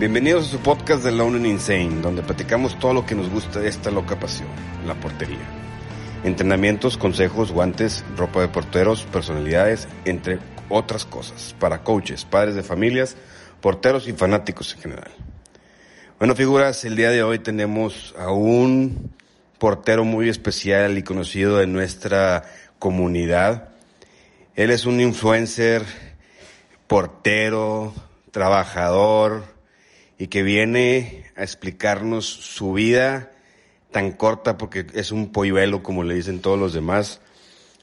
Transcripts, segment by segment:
Bienvenidos a su podcast de Lone and Insane, donde platicamos todo lo que nos gusta de esta loca pasión, la portería. Entrenamientos, consejos, guantes, ropa de porteros, personalidades, entre otras cosas, para coaches, padres de familias, porteros y fanáticos en general. Bueno, figuras, el día de hoy tenemos a un portero muy especial y conocido de nuestra comunidad. Él es un influencer, portero, trabajador, y que viene a explicarnos su vida tan corta porque es un polluelo como le dicen todos los demás.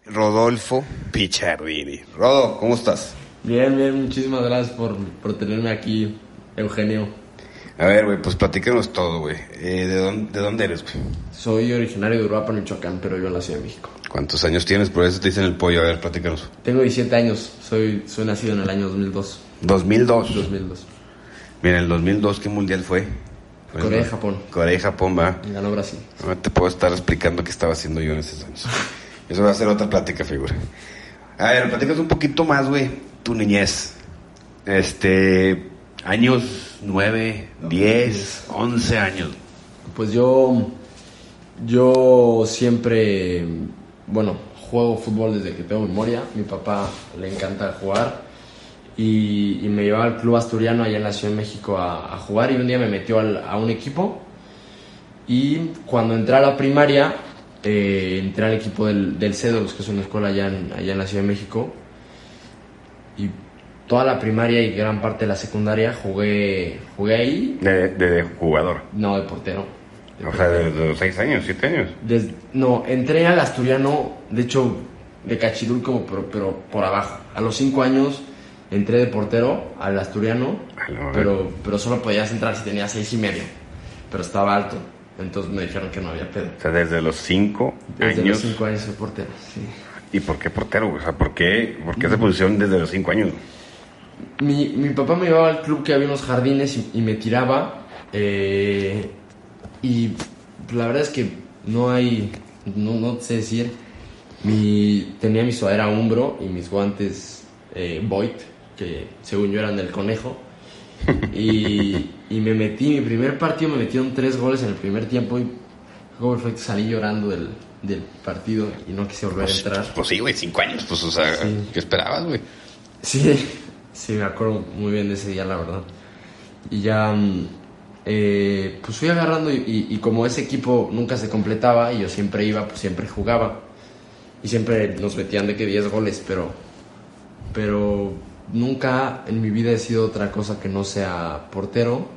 Rodolfo Pichardini. Rodo, ¿cómo estás? Bien, bien, muchísimas gracias por, por tenerme aquí, Eugenio. A ver, güey, pues platícanos todo, güey. Eh, ¿de, dónde, ¿De dónde eres, güey? Soy originario de Uruapan, Michoacán, pero yo nací en México. ¿Cuántos años tienes? Por eso te dicen el pollo. A ver, platícanos. Tengo 17 años, soy, soy nacido en el año 2002. 2002. 2002. Mira, el 2002, ¿qué mundial fue? fue Corea y el- Japón. Corea y Japón, va. Y ganó Brasil. No te puedo estar explicando qué estaba haciendo yo en esos años. Eso va a ser otra plática, figura. A ver, platicas un poquito más, güey, tu niñez. Este, años 9, 10, 11 años. Pues yo, yo siempre, bueno, juego fútbol desde que tengo memoria. Mi papá le encanta jugar y, y me llevaba al club asturiano allá en la Ciudad de México a, a jugar y un día me metió al- a un equipo y cuando entré a la primaria eh, entré al equipo del, del Cédulos, que es una escuela allá en, allá en la Ciudad de México y toda la primaria y gran parte de la secundaria jugué, jugué ahí, De, de jugador. no de portero. de O sea, de, de los 6 años, 7 años. Des- no, entré al asturiano, de hecho, de cachirul como, pero, pero por abajo. A los cinco años entré de portero al asturiano, pero, pero solo podías entrar si tenías seis y medio. Pero estaba alto, entonces me dijeron que no había pedo. O sea, desde los 5 Desde años. los cinco años soy portero, sí. ¿Y por qué portero? O sea, ¿por qué, por qué esa posición desde los 5 años? Mi, mi papá me llevaba al club que había unos jardines y, y me tiraba. eh, y la verdad es que no hay, no, no sé decir. Mi, tenía mi sudadera Umbro y mis guantes eh, Void, que según yo eran del conejo. Y, y me metí, mi primer partido me metieron tres goles en el primer tiempo y fue perfecto, salí llorando del, del partido y no quise volver a entrar. Pues sí, güey, 5 años. Pues, o sea, Sí. ¿qué esperabas, güey? Sí, sí, me acuerdo muy bien de ese día, la verdad. Y ya, mm, eh, pues fui agarrando y, y- y como ese equipo nunca se completaba y yo siempre iba, pues siempre jugaba. Y siempre nos metían de que 10 goles, pero, pero nunca en mi vida he sido otra cosa que no sea portero.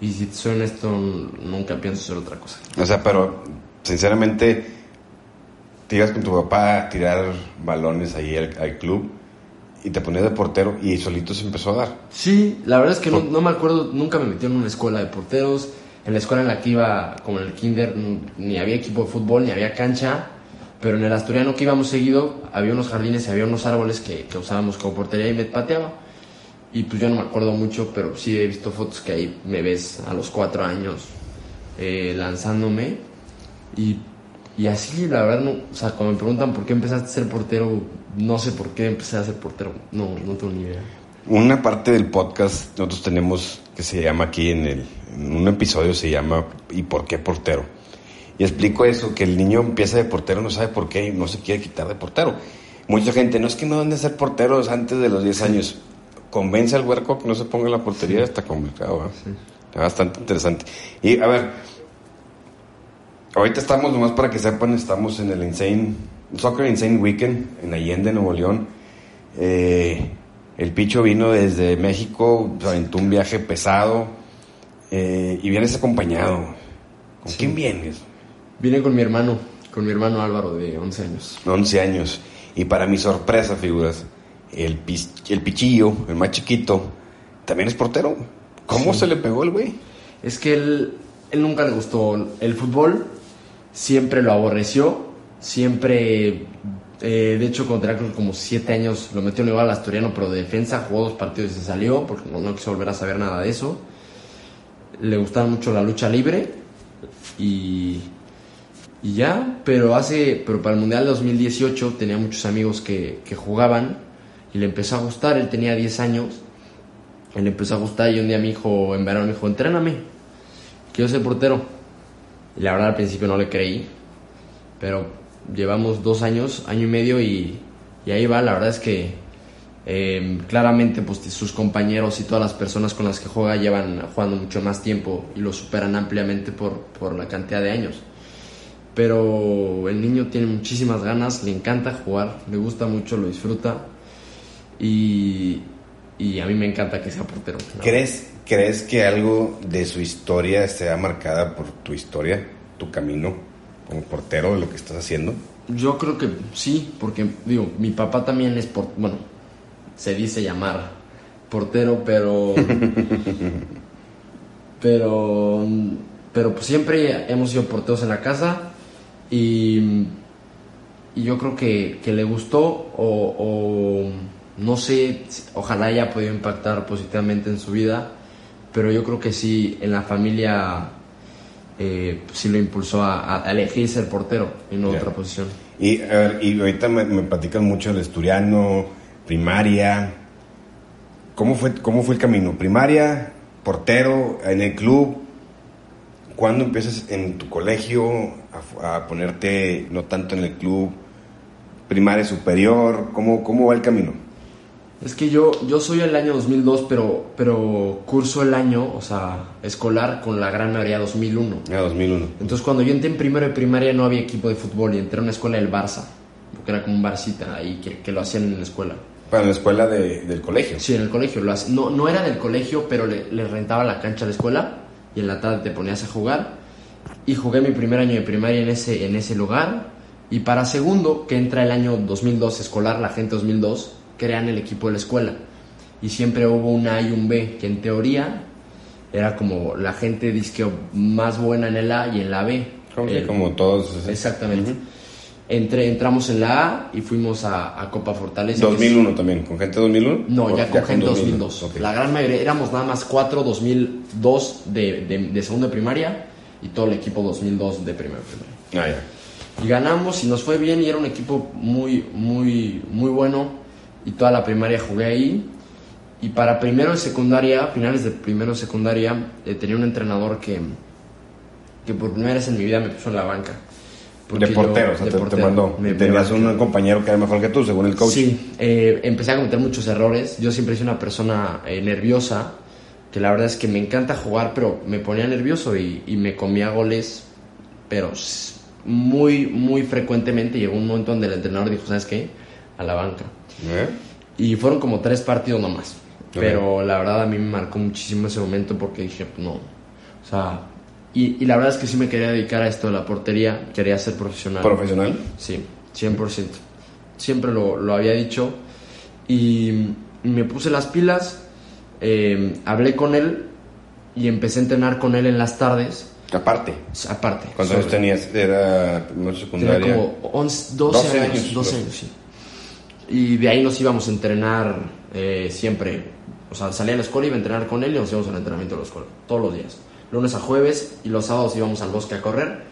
Y si te soy honesto, nunca pienso ser otra cosa. O sea, pero sinceramente, te ibas con tu papá a tirar balones ahí al, al club y te ponías de portero y solito se empezó a dar. Sí, la verdad es que no, no me acuerdo, nunca me metieron en una escuela de porteros. En la escuela en la que iba, como en el kinder, ni había equipo de fútbol, ni había cancha. Pero en el asturiano que íbamos seguido, había unos jardines y había unos árboles que, que usábamos como portería y me pateaba. Y pues yo no me acuerdo mucho, pero sí he visto fotos que ahí me ves a los cuatro años eh, lanzándome. Y, y así, la verdad, no, o sea, cuando me preguntan por qué empezaste a ser portero, no sé por qué empecé a ser portero. No, no tengo ni idea. Una parte del podcast nosotros tenemos que se llama aquí en, el, en un episodio se llama ¿Y por qué portero? Y explico eso, que el niño empieza de portero, no sabe por qué y no se quiere quitar de portero. Mucha gente, no es que no deben de ser porteros antes de los 10 años. Convence al huerco que no se ponga en la portería, está complicado. ¿verdad? Está bastante interesante. Y a ver, ahorita estamos, nomás para que sepan, estamos en el Insane, Soccer Insane Weekend en Allende, Nuevo León. Eh, el Picho vino desde México, se aventó un viaje pesado eh, y vienes acompañado. ¿Con quién vienes? Vine con mi hermano, con mi hermano Álvaro de 11 años. 11 años. Y para mi sorpresa, figuras, el, el pichillo, el más chiquito, también es portero. ¿Cómo se le pegó el güey? Es que él, él nunca le gustó el fútbol, siempre lo aborreció, siempre, eh, de hecho, contra como 7 años lo metió en igual al Asturiano, pero de defensa, jugó dos partidos y se salió porque no, no quiso volver a saber nada de eso. Le gustaba mucho la lucha libre y y ya, pero hace, pero para el Mundial de 2018 tenía muchos amigos que, que jugaban y le empezó a gustar, él tenía 10 años, él le empezó a gustar. Y un día mi hijo, en verano me dijo, entréname, quiero ser portero. Y la verdad al principio no le creí, pero llevamos dos años, año y medio y, y ahí va, la verdad es que eh, claramente pues sus compañeros y todas las personas con las que juega llevan jugando mucho más tiempo y lo superan ampliamente por, por la cantidad de años pero el niño tiene muchísimas ganas, le encanta jugar, le gusta mucho, lo disfruta y, y a mí me encanta que sea portero. ¿Crees, ¿Crees que algo de su historia esté marcada por tu historia, tu camino como portero de lo que estás haciendo? Yo creo que sí, porque digo, mi papá también es por, bueno, se dice llamar portero, pero pero pero pues siempre hemos sido porteros en la casa y, yo creo que, le gustó o, no sé, ojalá haya podido impactar positivamente en su vida, pero yo creo que sí, en la familia eh, sí lo impulsó a, elegir ser portero en otra posición. Y, y ahorita me, me platican mucho del esturiano, primaria. ¿Cómo fue, ¿Cómo fue el camino? Primaria, portero, en el club, ¿Cuándo empiezas en tu colegio a, ponerte, no tanto en el club, primaria, superior? ¿Cómo, cómo va el camino? Es que yo, yo soy el año 2002, pero, pero curso el año, o sea, escolar con la gran mayoría 2001. Ah, 2001. Entonces cuando yo entré en primero de primaria no había equipo de fútbol y entré a una escuela del Barça, porque era como un barcita ahí que, que lo hacían en la escuela. Para la escuela del colegio. Sí, en el colegio. Lo no, no era del colegio, pero le, le rentaba la cancha a la escuela y en la tarde te ponías a jugar. Y jugué mi primer año de primaria en ese, en ese lugar. Y para segundo, que entra el año 2002 escolar, la gente 2002, crean el equipo de la escuela. Y siempre hubo un A y un B, que en teoría era como la gente disque más buena en el A y en la B. Como, todos. Exactamente. Entre, entramos en la A y fuimos a, Copa Fortaleza. 2001 también, ¿con gente 2001? No, ya con gente 2002. La gran mayoría, éramos nada más 4 2002 de, de, de segundo de primaria y todo el equipo 2002 de primera primaria. Ah, ya. Y ganamos y nos fue bien y era un equipo muy, muy, muy bueno y toda la primaria jugué ahí. Y para primero de secundaria, finales de primero de secundaria, eh, tenía un entrenador que, que por primera vez en mi vida me puso en la banca de portero, o sea, te, mandó. Tenías un compañero que era mejor que tú, según el coach. Sí, eh, empecé a cometer muchos errores. Yo siempre soy una persona eh, nerviosa, que la verdad es que me encanta jugar, pero me ponía nervioso y, me comía goles, pero muy, muy frecuentemente. Llegó un momento donde el entrenador dijo, ¿sabes qué? A la banca. ¿Eh? Y fueron como tres partidos nomás. Pero la verdad a mí me marcó muchísimo ese momento porque dije, no, o sea, y, la verdad es que sí me quería dedicar a esto de la portería, quería ser profesional. ¿Profesional? Sí, 100%. Siempre lo, lo había dicho. Y me puse las pilas, eh, hablé con él y empecé a entrenar con él en las tardes. Aparte. Aparte. ¿Cuántos años tenías? Era secundaria. Tenía como 11, 12, años, 12 años, sí. Y de ahí nos íbamos a entrenar eh, siempre. O sea, salía a la escuela, iba a entrenar con él y nos íbamos al entrenamiento de la escuela. Todos los días lunes a jueves y los sábados íbamos al bosque a correr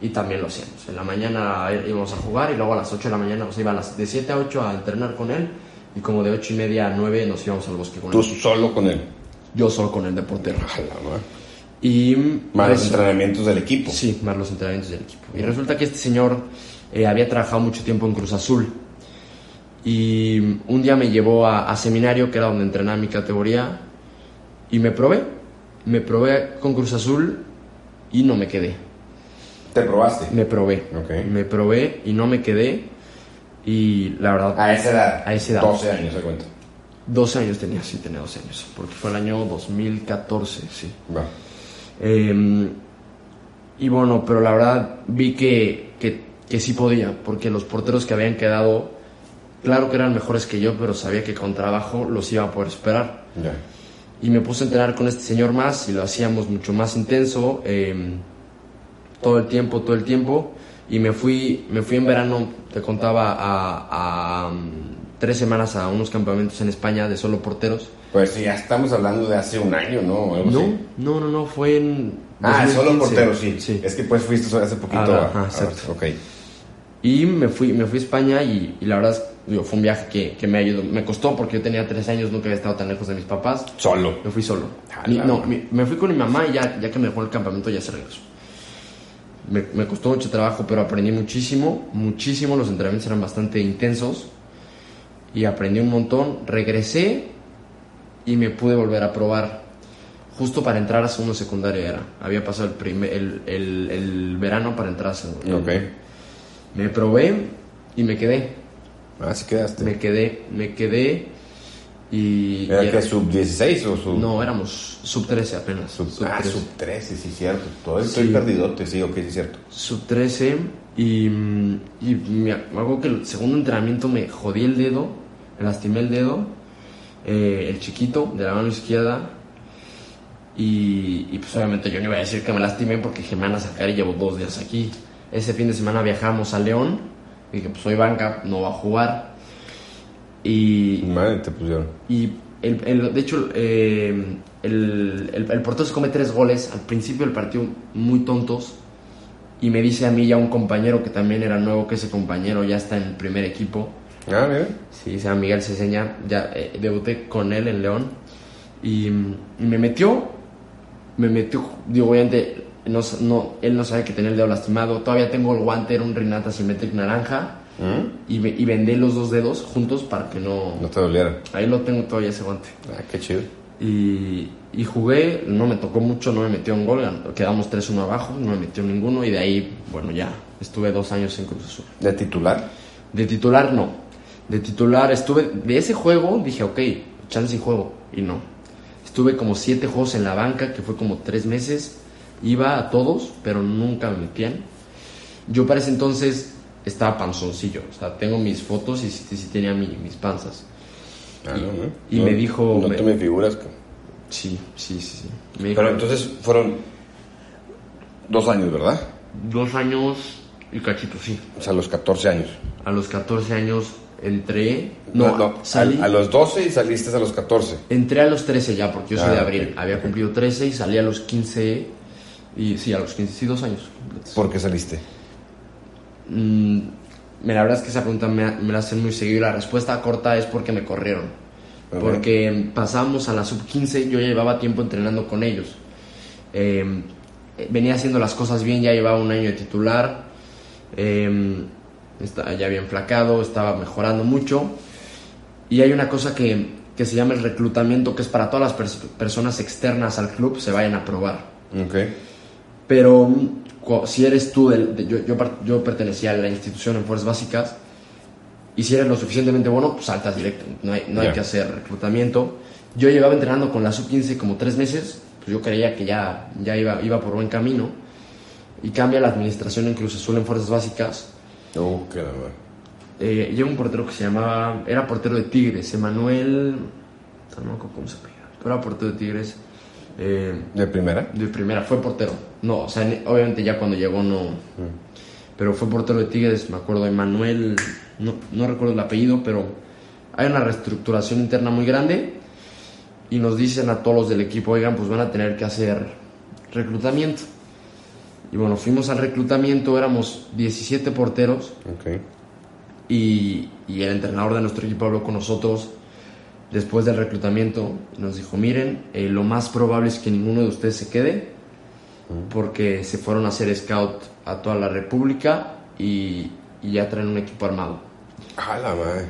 y también lo hacíamos. En la mañana íbamos a jugar y luego a las 8 de la mañana nos iba a las de 7 a 8 a entrenar con él y como de 8 y media a 9 nos íbamos al bosque con él. ¿Tú solo con él? Yo solo con él de portero. y más los entrenamientos del equipo. Sí, más los entrenamientos del equipo. Y resulta que este señor eh, había trabajado mucho tiempo en Cruz Azul y un día me llevó a, a seminario que era donde entrenaba mi categoría y me probé me probé con Cruz Azul y no me quedé. ¿Te probaste? Me probé. Me probé y no me quedé. Y la verdad. A esa edad. A esa edad. 12 años, se cuenta. 12 años tenía, sí, tenía 12 años. Porque fue el año 2014, sí. Em, Y bueno, pero la verdad vi que, que, que sí podía, porque los porteros que habían quedado, claro que eran mejores que yo, pero sabía que con trabajo los iba a poder esperar. Ya. Y me puse a entrenar con este señor más y lo hacíamos mucho más intenso, eh, todo el tiempo, todo el tiempo. Y me fui, me fui en verano, te contaba, a, a, um, tres semanas a unos campamentos en España de solo porteros. Pues ya estamos hablando de hace un año, ¿no? Algo No, así. no, no, no, fue en... Ah, 2015. solo portero, sí. Sí. Es que pues fuiste solo hace poquito. Ah, a- ajá, a- exacto. ok. Y me fui, me fui a España y, y la verdad es, digo, fue un viaje que, que me ayudó. Me costó porque yo tenía tres años, nunca había estado tan lejos de mis papás. Solo. Me fui solo. Ah, no, mi- me fui con mi mamá y ya, ya que me dejó el campamento ya se regresó. Me, me costó mucho trabajo, pero aprendí muchísimo, muchísimo. Los entrenamientos eran bastante intensos y aprendí un montón. Regresé y me pude volver a probar. Justo para entrar a segundo secundaria era. Había pasado el, primer, el, el, el verano para entrar a segundo. Ok. Me probé y me quedé. Ah, sí quedaste. Me quedé, me quedé y... ¿Era y que sub 16 o sub.? No, éramos sub 13 apenas. Sub, Sub, ah, 13. sub 13, sí, cierto. Todo estoy Sí. perdidote, sí, ok, sí, cierto. Sub 13 y, y me acuerdo que el segundo entrenamiento me jodí el dedo, me lastimé el dedo, eh, el chiquito de la mano izquierda y, y, pues obviamente yo no iba a decir que me lastimé porque me van a sacar y llevo dos días aquí. Ese fin de semana viajamos a León y dije pues soy banca, no va a jugar y, Madre, te pusieron. Y el, el- de hecho, eh, el, el, el portero se come tres goles al principio del partido, muy tontos. Y me dice a mí ya un compañero que también era nuevo, que ese compañero ya está en el primer equipo. Ah, mira. Sí, se llama Miguel Ceseña. Ya eh, debuté con él en León. Y, y me metió. Me metió. Digo, obviamente, no, no, él no sabe que tenía el dedo lastimado. Todavía tengo el guante, era un Rinata Symmetric naranja. ¿Mm? Y, ve- y vendé los dos dedos juntos para que no. No te doliera. Ahí lo tengo todavía ese guante. Ah, qué chido. Y, y jugué, no me tocó mucho, no me metió un gol, quedamos 3-1 abajo, no me metió ninguno y de ahí, bueno, ya, estuve dos años en Cruz Azul. ¿De titular? De titular, no. De titular estuve, de ese juego dije, ok, chance y juego, y no. Estuve como siete juegos en la banca, que fue como tres meses, iba a todos, pero nunca me metían. Yo para ese entonces estaba panzoncillo, o sea, tengo mis fotos y sí, sí tenía mi- mis panzas. Ah, Y- no, no. y No- me dijo- No me- te me figuras. que- Sí, sí, sí, sí. Me dijo- Pero entonces fueron dos años, ¿verdad? Dos años y cachito, sí. O sea, a los 14 años. A los 14 años entré. No, a, salí. a los 12 y saliste a los 14. Entré a los 13 ya, porque yo soy Ah, de ok, abril. Había cumplido 13 y salí a los 15. Y sí, a los 15, sí, dos años. ¿Por qué saliste? Mm, la verdad es que esa pregunta me, me la hacen muy seguido. y La respuesta corta es porque me corrieron. Ok. Porque pasamos a la sub 15, yo ya llevaba tiempo entrenando con ellos. Eh, venía haciendo las cosas bien, ya llevaba un año de titular. eh, está- ya había enflacado, estaba mejorando mucho. Y hay una cosa que, que se llama el reclutamiento, que es para todas las pers- personas externas al club se vayan a probar. Ok. Pero si eres tú, del- de- yo, yo, yo pertenecía a la institución en Fuerzas Básicas, y si eres lo suficientemente bueno, pues saltas directo, no hay, no hay Ya. que hacer reclutamiento. Yo llevaba entrenando con la sub-15 como tres meses, pues yo creía que ya, ya iba, iba por buen camino, y cambia la administración en Cruz Azul en Fuerzas Básicas. Uh, qué la. Eh, llega un portero que se llamaba, era portero de Tigres, Emanuel, no me acuerdo cómo se llama, pero era portero de Tigres. Eh, ¿De primera? de primera, fue portero. No, o sea, obviamente ya cuando llegó no. Pero fue portero de Tigres, me acuerdo, Emanuel, no, no recuerdo el apellido, pero hay una reestructuración interna muy grande y nos dicen a todos los del equipo, oigan, pues van a tener que hacer reclutamiento. Y bueno, fuimos al reclutamiento, éramos 17 porteros Ok. y, y el entrenador de nuestro equipo habló con nosotros después del reclutamiento nos dijo, miren, eh, lo más probable es que ninguno de ustedes se quede porque se fueron a hacer scout a toda la República y, y ya traen un equipo armado. Ah, la madre.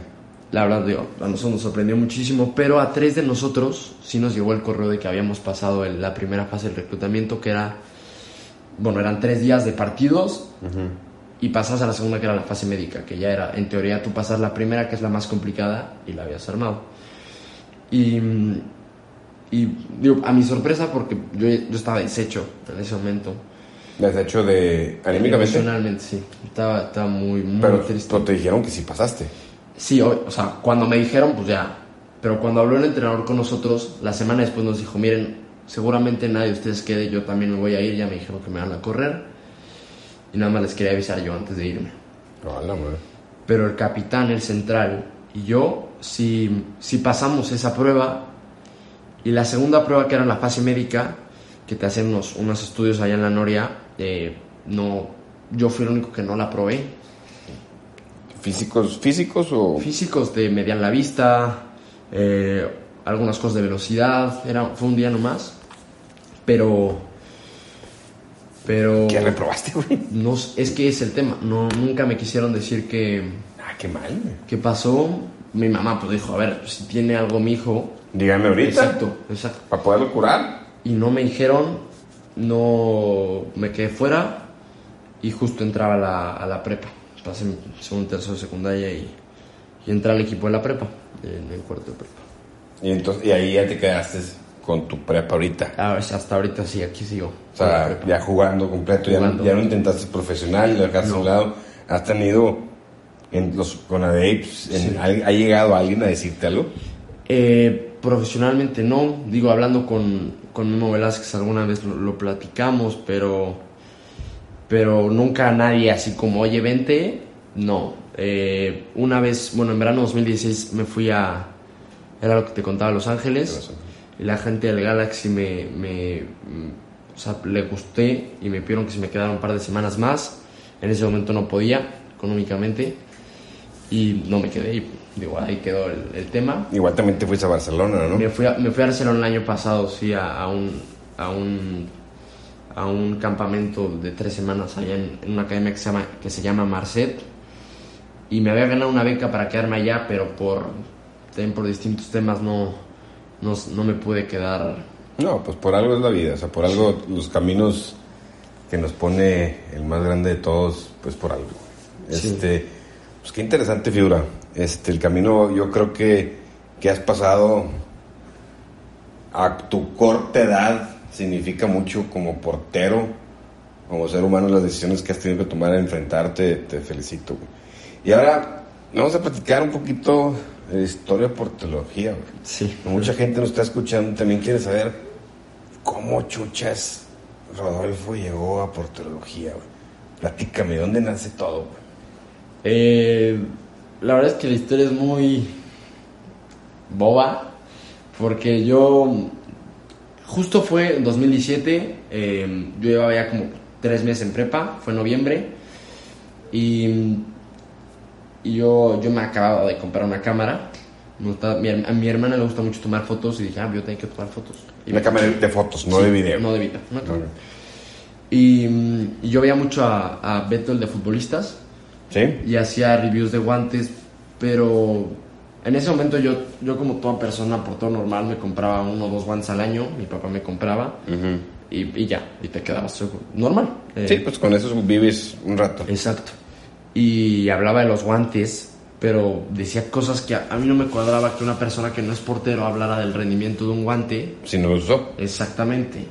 La verdad, digo, a nosotros nos sorprendió muchísimo, pero a tres de nosotros sí nos llegó el correo de que habíamos pasado el- la primera fase del reclutamiento, que era, bueno, eran tres días de partidos y pasas a la segunda, que era la fase médica, que ya era, en teoría, tú pasas la primera, que es la más complicada, y la habías armado. Y, y digo, a mi sorpresa, porque yo, yo estaba deshecho en ese momento, hecho de anímicamente. Emocionalmente, sí. Estaba, estaba muy, muy Pero, triste. pero te dijeron que sí pasaste. Sí, o, o sea, cuando me dijeron, pues ya. Pero cuando habló el entrenador con nosotros, la semana después nos dijo, miren, seguramente nadie de ustedes quede, yo también me voy a ir, ya me dijeron que me van a correr. Y nada más les quería avisar yo antes de irme. Hola. Pero el capitán, el central y yo, sí, sí pasamos esa prueba. Y la segunda prueba, que era la fase médica, que te hacen unos, unos estudios allá en la Noria, eh, no, yo fui el único que no la probé. ¿Físicos, físicos o...? Físicos de median la vista, eh, algunas cosas de velocidad, era, fue un día nomás. Pero... Pero... ¿Qué reprobaste, güey? No, es que es el tema. No, nunca me quisieron decir que... Ah, qué mal. ¿Qué pasó? Mi mamá pues dijo, a ver, si tiene algo mi hijo. Dígame ahorita. Exacto, exacto. Para poderlo curar. Y no me dijeron, no me quedé fuera y justo entraba a la, a la prepa. Pasé mi segundo, tercero, secundaria y, y entré al equipo de la prepa, en el cuarto de prepa. Y, entonces, y ahí ya te quedaste con tu prepa ahorita. Ah, hasta ahorita sí, aquí sigo. O sea, ya jugando completo, ya no- Jugando. Ya, no intentaste profesional, lo dejaste a un No. lado. Has tenido en los Sí. ¿ha, llegado alguien a decirte algo? Eh, profesionalmente no, digo, hablando con, con Memo Velázquez alguna vez lo, lo platicamos, pero, pero nunca nadie así como, oye, vente, no. Eh, una vez, bueno, en verano 2016 me fui a, era lo que te contaba, Los Ángeles, y la gente del Galaxy me, me o sea, le gusté y me pidieron que si me quedara un par de semanas más, en ese momento no podía económicamente, y no me quedé, y digo, ahí quedó el, el tema. Igual también te fuiste a Barcelona, ¿no? Me fui, a, me fui a Barcelona el año pasado, sí, a, a un, a, un, a un campamento de tres semanas allá en, en una academia que se, llama, que se llama Marcet. Y me había ganado una beca para quedarme allá, pero por, por distintos temas no, no, no me pude quedar. No, pues por algo es la vida, o sea, por algo los caminos que nos pone el más grande de todos, pues por algo. Sí. Pues qué interesante figura. Este, el camino yo creo que, que has pasado a tu corta edad significa mucho como portero, como ser humano, las decisiones que has tenido que tomar a enfrentarte, te felicito. güey. Y ahora vamos a platicar un poquito de historia de portología. güey. Sí. Mucha gente nos está escuchando, también quiere saber cómo chuchas Rodolfo llegó a portología, güey. Platícame, ¿dónde nace todo, güey? Eh, la verdad es que la historia es muy boba, porque yo justo fue en 2017, eh, yo llevaba ya como tres meses en prepa, fue en noviembre, y, y yo, yo me acababa de comprar una cámara. mi a mi hermana le gusta mucho tomar fotos y dije, ah, yo tengo que tomar fotos. Y Una cámara de fotos, no Sí, de video. No de video, una cámara. Ok. Y, y yo veía mucho a, a Beto, el de futbolistas, ¿Sí? y hacía reviews de guantes, pero en ese momento yo, yo como toda persona por todo normal me compraba uno o dos guantes al año, mi papá me compraba y, y ya, y te quedabas normal. Eh, Sí, pues con eso vives un rato. Exacto. Y hablaba de los guantes, pero decía cosas que a, a mí no me cuadraba que una persona que no es portero hablara del rendimiento de un guante. Si no lo usó. Exactamente.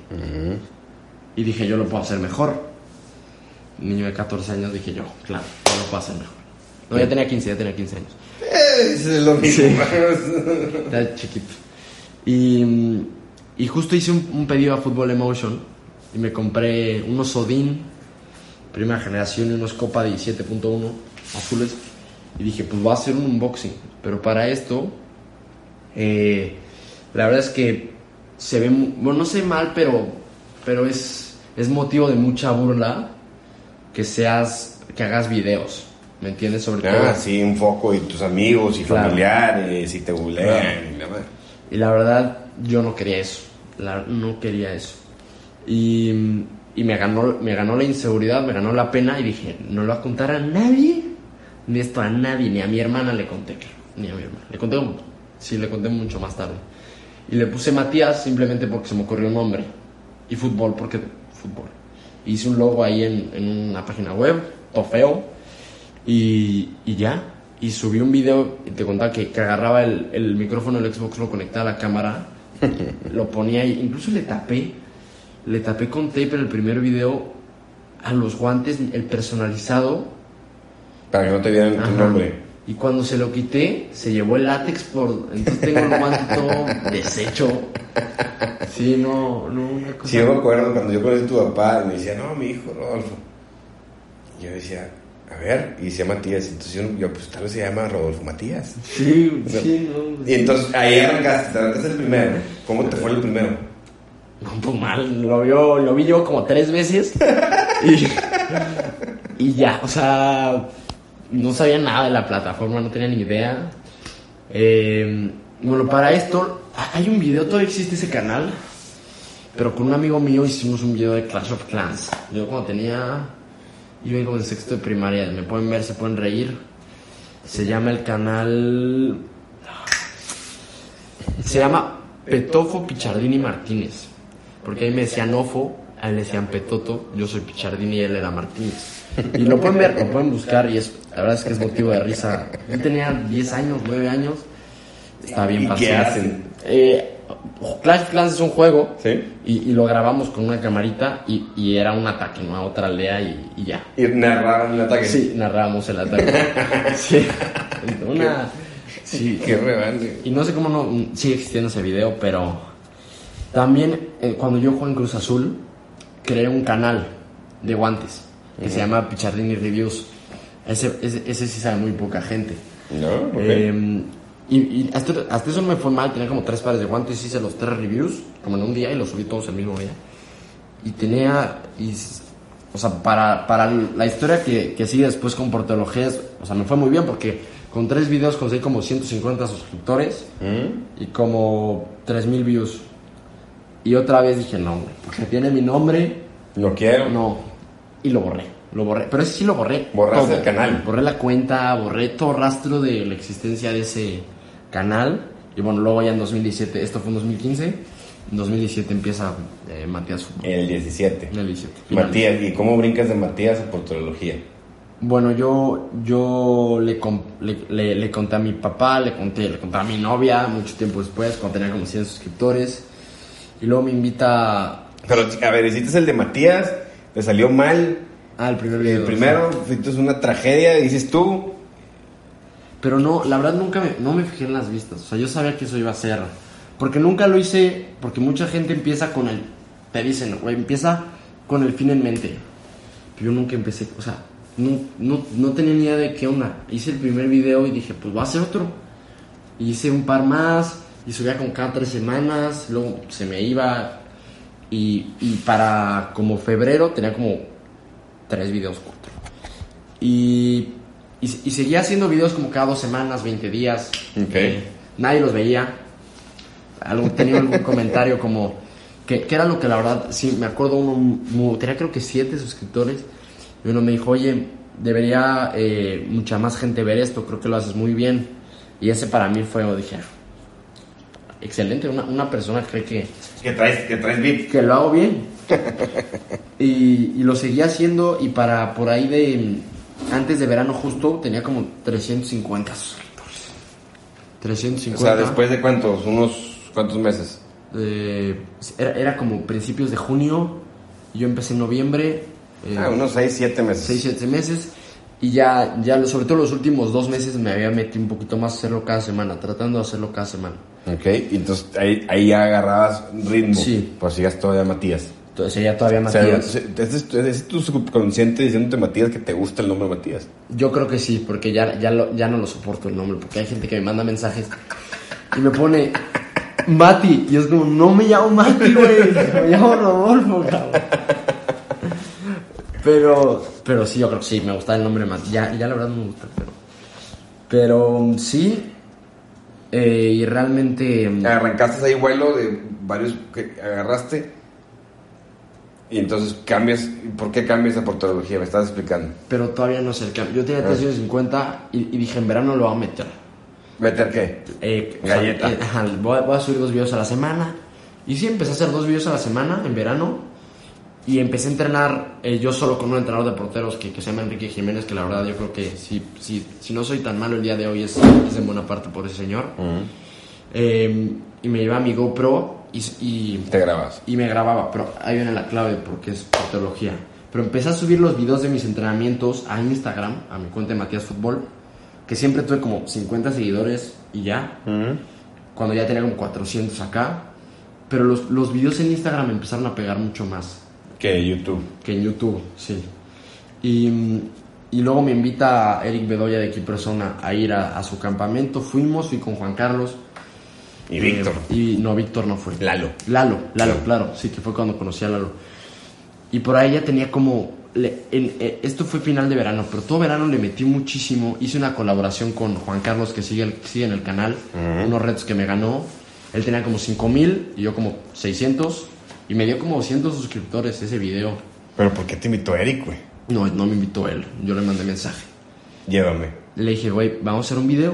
Y dije, yo lo puedo hacer mejor. Niño de 14 años, dije yo, claro, yo lo puedo hacer mejor. No, ya tenía 15, ya tenía 15 años. Es lo mismo. Era chiquito. Y, y justo hice un, un pedido a Football Emotion y me compré unos Odin, primera generación, y unos Copa 17.1 azules. Y dije, pues voy a hacer un unboxing. Pero para esto, eh, la verdad es que se ve, bueno, no sé mal, pero, pero es, es motivo de mucha burla que seas, que hagas videos. ¿Me entiendes? Sobre todo. Ah, sí, un foco y tus amigos y Claro. familiares y te bulean. Claro. y la madre. Y la verdad, yo no quería eso. La- no quería eso. Y, y me, ganó, me ganó la inseguridad, me ganó la pena y dije, no lo voy a contar a nadie. Ni esto a nadie, ni a mi hermana le conté. Ni a mi hermana. Le conté, sí, le conté mucho más tarde. Y le puse Matías simplemente porque se me ocurrió un nombre. Y fútbol porque fútbol. Hice un logo ahí en, en una página web, todo feo. Y, y ya. Y subí un video y te contaba que, que agarraba el, el micrófono del Xbox, lo conectaba a la cámara, lo ponía ahí. Incluso le tapé, le tapé con tape en el primer video a los guantes el personalizado. Para que no te vieran tu nombre. Y cuando se lo quité, se llevó el látex por... Entonces tengo el guante todo deshecho. Sí, no, no, una cosa... Sí, yo me acuerdo cuando yo conocí a tu papá, me decía, no, mi hijo Rodolfo. Y yo decía, a ver, y decía Matías. Entonces yo, yo, pues tal vez se llama Rodolfo Matías. Sí, sí, no. Y entonces ahí arrancaste, arrancaste el primero. ¿Cómo te fue el primero? No, pues mal, lo, vio, lo vi yo como tres veces y, y ya, o sea, no sabía nada de la plataforma, no tenía ni idea. Eh, bueno, para esto, hay un video, todavía existe ese canal, pero con un amigo mío hicimos un video de Clash of Clans. Yo cuando tenía, iba como en sexto de primaria, me pueden ver, se pueden reír. Se llama el canal... Se llama Petofo Pichardini Martínez. Porque ahí me decían Ofo, a él le decían Petoto, yo soy Pichardini y él era Martínez. Y lo pueden ver, lo pueden buscar y es, la verdad es que es motivo de risa. Él tenía 10 años, 9 años, está bien ¿Y qué hacen? Eh, Clash of Clans es un juego ¿Sí? y, y lo grabamos con una camarita y, y era un ataque, ¿no? A otra aldea y, y ya. Y narraron el ataque. Sí, narrábamos el ataque. sí, una... Sí, Qué rebelde. y no sé cómo no sigue existiendo ese video, pero también eh, cuando yo juego en Cruz Azul, creé un canal de guantes que se llama Pichardini Reviews. Ese, ese, ese sí sabe muy poca gente. ¿No? Ok. Eh, y y hasta, hasta eso no me fue mal, tenía como tres pares de guantes, hice los tres reviews, como en un día, y los subí todos el mismo día. Y tenía, y, o sea, para, para la historia que, que sigue después con portologías, o sea, me fue muy bien porque con tres videos conseguí como 150 suscriptores ¿Mm? y como 3000 views. Y otra vez dije, no, porque tiene mi nombre, No quiero. no. Y lo borré, lo borré. Pero ese sí lo borré. Borraste todo. el canal. Borré la cuenta, borré todo rastro de la existencia de ese canal. Y bueno, luego ya en 2017, esto fue en 2015. En 2017 empieza eh, Matías Fútbol. El 17. En el 17. finales. Matías, ¿y cómo brincas de Matías a portología? Bueno, yo, yo le, le- le conté a mi papá, le conté, le conté a mi novia mucho tiempo después, cuando tenía como 100 suscriptores. Y luego me invita Pero, a ver, hiciste el de Matías, te salió mal. al primer video. El primero, fuiste una tragedia, dices tú. Pero no, la verdad nunca me, no me fijé en las vistas. O sea, yo sabía que eso iba a ser. Porque nunca lo hice, porque mucha gente empieza con el. Te dicen, güey, empieza con el fin en mente. Pero yo nunca empecé, o sea, no, no, no tenía ni idea de qué onda. Hice el primer video y dije, pues voy a hacer otro. Y hice un par más, y subía con cada tres semanas, luego se me iba. Y, y para como febrero tenía como tres videos, cuatro. Y, y, y seguía haciendo videos como cada dos semanas, 20 días. Ok. Eh, nadie los veía. Algo, tenía algún comentario como que, que era lo que la verdad, sí, me acuerdo uno, tenía creo que siete suscriptores. Y uno me dijo, oye, debería eh, mucha más gente ver esto, creo que lo haces muy bien. Y ese para mí fue, dije, "Ah, excelente, una, una persona cree que, Que traes, que traes beat. que lo hago bien. y, y lo seguía haciendo y para por ahí de antes de verano justo tenía como 350 suscriptores. O 350. sea, después de cuántos, unos cuántos meses. Eh, era, era como principios de junio. Yo empecé en noviembre. eh, Ah, unos 6, 7 meses. 6, 7 meses. Y ya, ya, sobre todo los últimos dos meses me había metido un poquito más a hacerlo cada semana, tratando de hacerlo cada semana. Ok, y entonces ahí, ahí ya agarrabas ritmo. Sí. Pues sigas todavía Matías. Entonces ya todavía O sea, Matías. se- ese es, es tu subconsciente diciéndote Matías que te gusta el nombre Matías. Yo creo que sí, porque ya, ya, lo- ya no lo soporto el nombre, porque hay gente que me manda mensajes y me pone Mati, y es como, no me llamo Mati, güey, me llamo Rodolfo, cabrón. Pero, pero sí, yo creo que sí, me gusta el nombre Mati, ya, ya la verdad no me gusta, pero, pero sí, eh, y realmente, Arrancaste ahí vuelo de varios que agarraste y entonces cambias. ¿Por qué cambias la portología? Me estás explicando. pero todavía no sé el cambio. Yo tenía 350 y, y dije, en verano lo voy a meter. ¿Meter qué? Eh, Galleta. eh, voy, a, voy a subir dos videos a la semana. Y sí, empecé a hacer dos videos a la semana en verano. Y empecé a entrenar eh, yo solo con un entrenador de porteros que, que se llama Enrique Jiménez, que la verdad yo creo que si, si, si no soy tan malo el día de hoy es, es en buena parte por ese señor. Eh, y me llevaba mi GoPro y, y, Te grabas. y me grababa, pero ahí viene la clave porque es portología. Pero empecé a subir los videos de mis entrenamientos a Instagram, a mi cuenta de Matías Fútbol, que siempre tuve como 50 seguidores y ya, cuando ya tenía como 400 acá. Pero los, los videos en Instagram empezaron a pegar mucho más Que YouTube. que en YouTube, sí. Y, y luego me invita Eric Bedoya de Persona a ir a, a su campamento. Fuimos, fui con Juan Carlos. Y Eh, Víctor. Y no, Víctor no fue. Lalo. Lalo, Lalo, Sí. claro. Sí, que fue cuando conocí a Lalo. Y por ahí ya tenía como... le- eh, esto fue final de verano, pero todo verano le metí muchísimo. Hice una colaboración con Juan Carlos, que sigue, el- sigue en el canal. Unos retos que me ganó. Él tenía como 5000 y yo como 600. Y me dio como 200 suscriptores ese video. Pero ¿por qué te invitó Eric, güey? No, no me invitó él. Yo le mandé mensaje. Llévame. Le dije, güey, vamos a hacer un video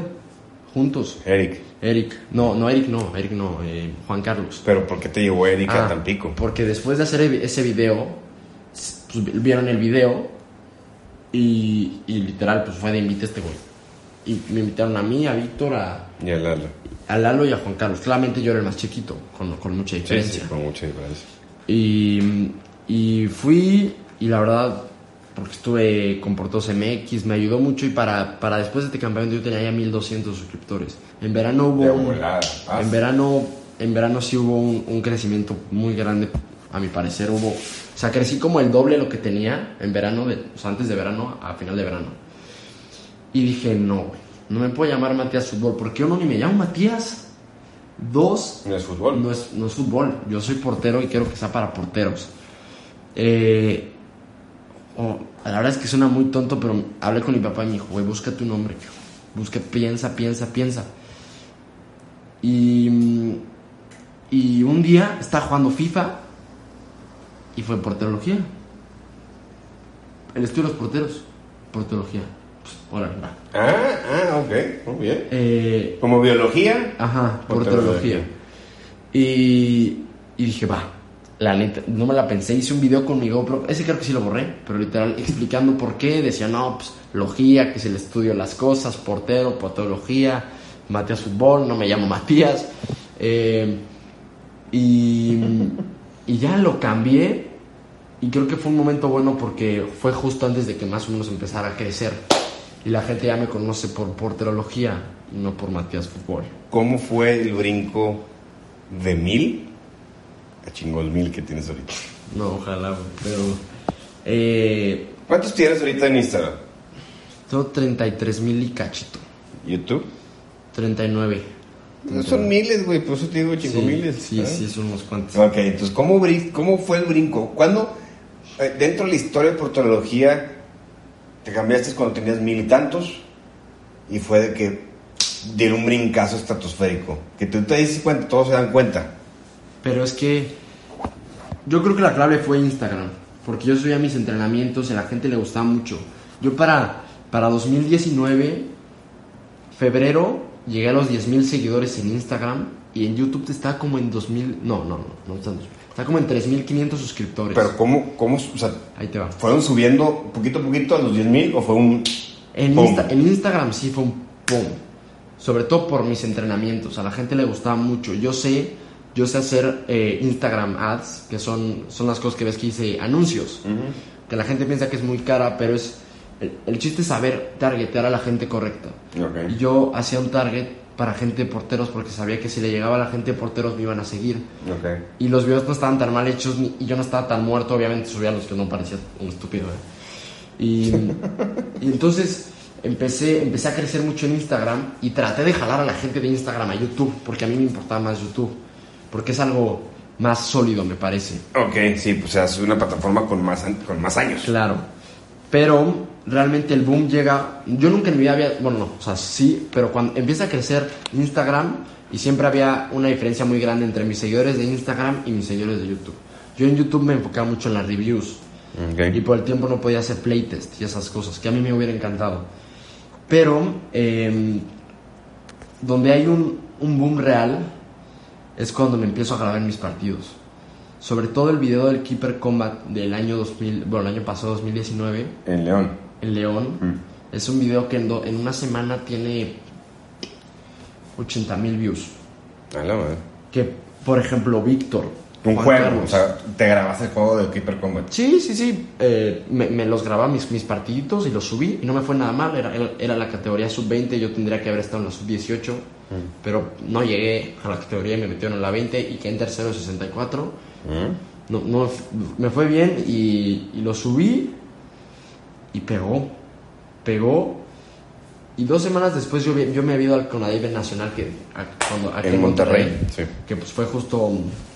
juntos. Eric. Eric. No, no, Eric no. Eric no. eh, Juan Carlos. Pero ¿por qué te llevó Eric a Ah, Tampico? Porque después de hacer ese video, pues, vieron el video y, y literal, pues fue de invita a este güey. Y me invitaron a mí, a Víctor, a, Ya, Lalo. A Lalo y a Juan Carlos. Claramente yo era el más chiquito, con, con mucha diferencia. sí, con mucha diferencia. Y, y fui, y la verdad, porque estuve con Portos MX, me ayudó mucho. Y para, para después de este campamento yo tenía ya 1200 suscriptores. En verano hubo. Un- en verano, en verano sí hubo un, un crecimiento muy grande, a mi parecer. Hubo, o sea, crecí como el doble de lo que tenía en verano, de, o sea, antes de verano a final de verano. Y dije, no, güey, no me puedo llamar Matías Fútbol, porque uno ni me llamo Matías. Dos, No es fútbol. no es, no es fútbol. Yo soy portero y quiero que sea para porteros. Eh, oh, la verdad es que suena muy tonto, pero hablé con mi papá y me dijo, güey, busca tu nombre. Busca, piensa, piensa, piensa. Y, y un día estaba jugando FIFA y fue porterología. El estudio de los porteros, porterología. Órale, va. Ah, ah, ok. Muy bien. Eh, Como biología. Ajá, Porterología. porterología. Y, y dije, va, la neta, no me la pensé, hice un video con mi GoPro, ese creo que sí lo borré, pero literal explicando por qué, decía, no, pues, logía, que es el estudio de las cosas, portero, porterología, Matías Fútbol, no me llamo Matías. Eh, y, y ya lo cambié y creo que fue un momento bueno porque fue justo antes de que más o menos empezara a crecer. Y la gente ya me conoce por porterología y no por Matías Fútbol. ¿Cómo fue el brinco de mil a chingol mil que tienes ahorita? No, ojalá, pero... Eh, ¿Cuántos tienes ahorita en Instagram? tengo 33 mil y cachito. ¿YouTube? 39. No son miles, güey, por eso te digo chingo Sí, miles. sí, ¿eh? sí, son unos cuantos. Ok, entonces, ¿cómo, brin- cómo fue el brinco? ¿Cuándo, eh, dentro de la historia de portología, te cambiaste cuando tenías mil y tantos? Y fue de que dieron un brincazo estratosférico. Que tú te dices cuenta, todos se dan cuenta. Pero es que yo creo que la clave fue Instagram, porque yo subía mis entrenamientos y a la gente le gustaba mucho. Yo para, para 2019, febrero, llegué a los 10.000 seguidores en Instagram y en YouTube está como en 2.000, no, no, no, no está en 2.000, está como en 3.500 suscriptores. Pero ¿cómo, cómo, o sea, Ahí te va. fueron subiendo poquito a poquito a los 10 mil o fue un... En. Insta- en Instagram sí fue un pum. Sobre todo por mis entrenamientos. A la gente le gustaba mucho. Yo sé, yo sé hacer eh, Instagram ads, que son, son las cosas que ves que hice anuncios. Que la gente piensa que es muy cara, pero es. El, el chiste es saber targetear a la gente correcta. Ok. Y yo hacía un target para gente de porteros porque sabía que si le llegaba a la gente de porteros me iban a seguir. Ok. Y los videos no estaban tan mal hechos ni- y yo no estaba tan muerto, obviamente subía los que no parecía un estúpido. ¿eh? Y, y entonces empecé, empecé a crecer mucho en Instagram y traté de jalar a la gente de Instagram a YouTube, porque a mí me importaba más YouTube, porque es algo más sólido, me parece. Ok, sí, pues es una plataforma con más, con más años. Claro. Pero realmente el boom llega. Yo nunca en mi vida había. Bueno, no, o sea, sí, pero cuando empieza a crecer Instagram y siempre había una diferencia muy grande entre mis seguidores de Instagram y mis seguidores de YouTube. Yo en YouTube me enfocaba mucho en las reviews y por el tiempo no podía hacer playtest y esas cosas que a mí me hubiera encantado. Pero eh, donde hay un, un boom real es cuando me empiezo a grabar mis partidos. Sobre todo el video del Keeper Combat del año 2000, bueno, el año pasado 2019 En León. En León. Mm. Es un video que en, do- en una semana tiene 80 mil views. A la madre. Que, por ejemplo, Víctor Un Juan juego, Carlos. o sea, te grabaste el juego de Keeper Combat. Sí, sí, sí. eh, me, me los grababa mis, mis partiditos y los subí y no me fue nada mal. Era, era, era la categoría sub-20, yo tendría que haber estado en la sub-18, pero no llegué a la categoría y me metieron en la 20 y quedé en tercero en 64. Mm. No, no, me fue bien y, y lo subí y pegó. Pegó. Y dos semanas después yo, yo me había ido al Conadeve Nacional que, a- cuando, aquí En Monterrey, sí. que pues fue justo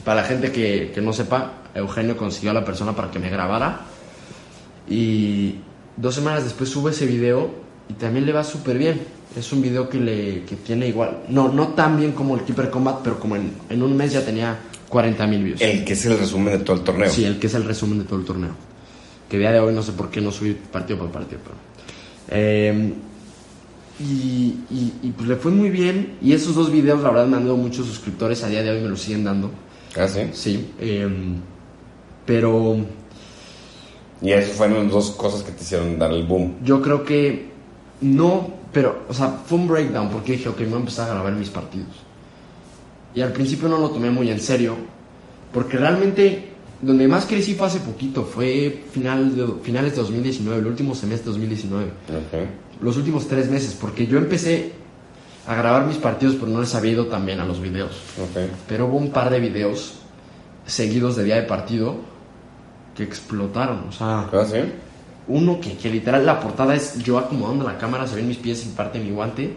para la gente que, que no sepa, Eugenio consiguió a la persona para que me grabara y dos semanas después sube ese video y también le va súper bien. Es un video que, le, que tiene igual, no, no tan bien como el Keeper Combat, pero como en, en un mes ya tenía 40 mil views. El que es el resumen de todo el torneo. Sí, el que es el resumen de todo el torneo. Que día de hoy no sé por qué no subí partido por partido, pero... Eh, y, y- y, pues le fue muy bien. Y esos dos videos, la verdad, me han dado muchos suscriptores. A día de hoy me los siguen dando. Ah, sí. Sí. eh, pero Y esas fueron las dos cosas que te hicieron dar el boom. yo creo que no, pero, o sea, fue un breakdown porque dije, ok, me voy a empezar a grabar mis partidos. Y al principio no lo tomé muy en serio, porque realmente donde más crecí fue hace poquito, fue final de, finales de 2019, el último semestre de 2019. Ok. Los últimos tres meses, porque yo empecé a grabar mis partidos, pero no les había ido tan bien a los videos. Ok. Pero hubo un par de videos seguidos de día de partido que explotaron, o sea... Ah, sí. Uno que, que literal la portada es yo acomodando la cámara, se ven mis pies y parte de mi guante.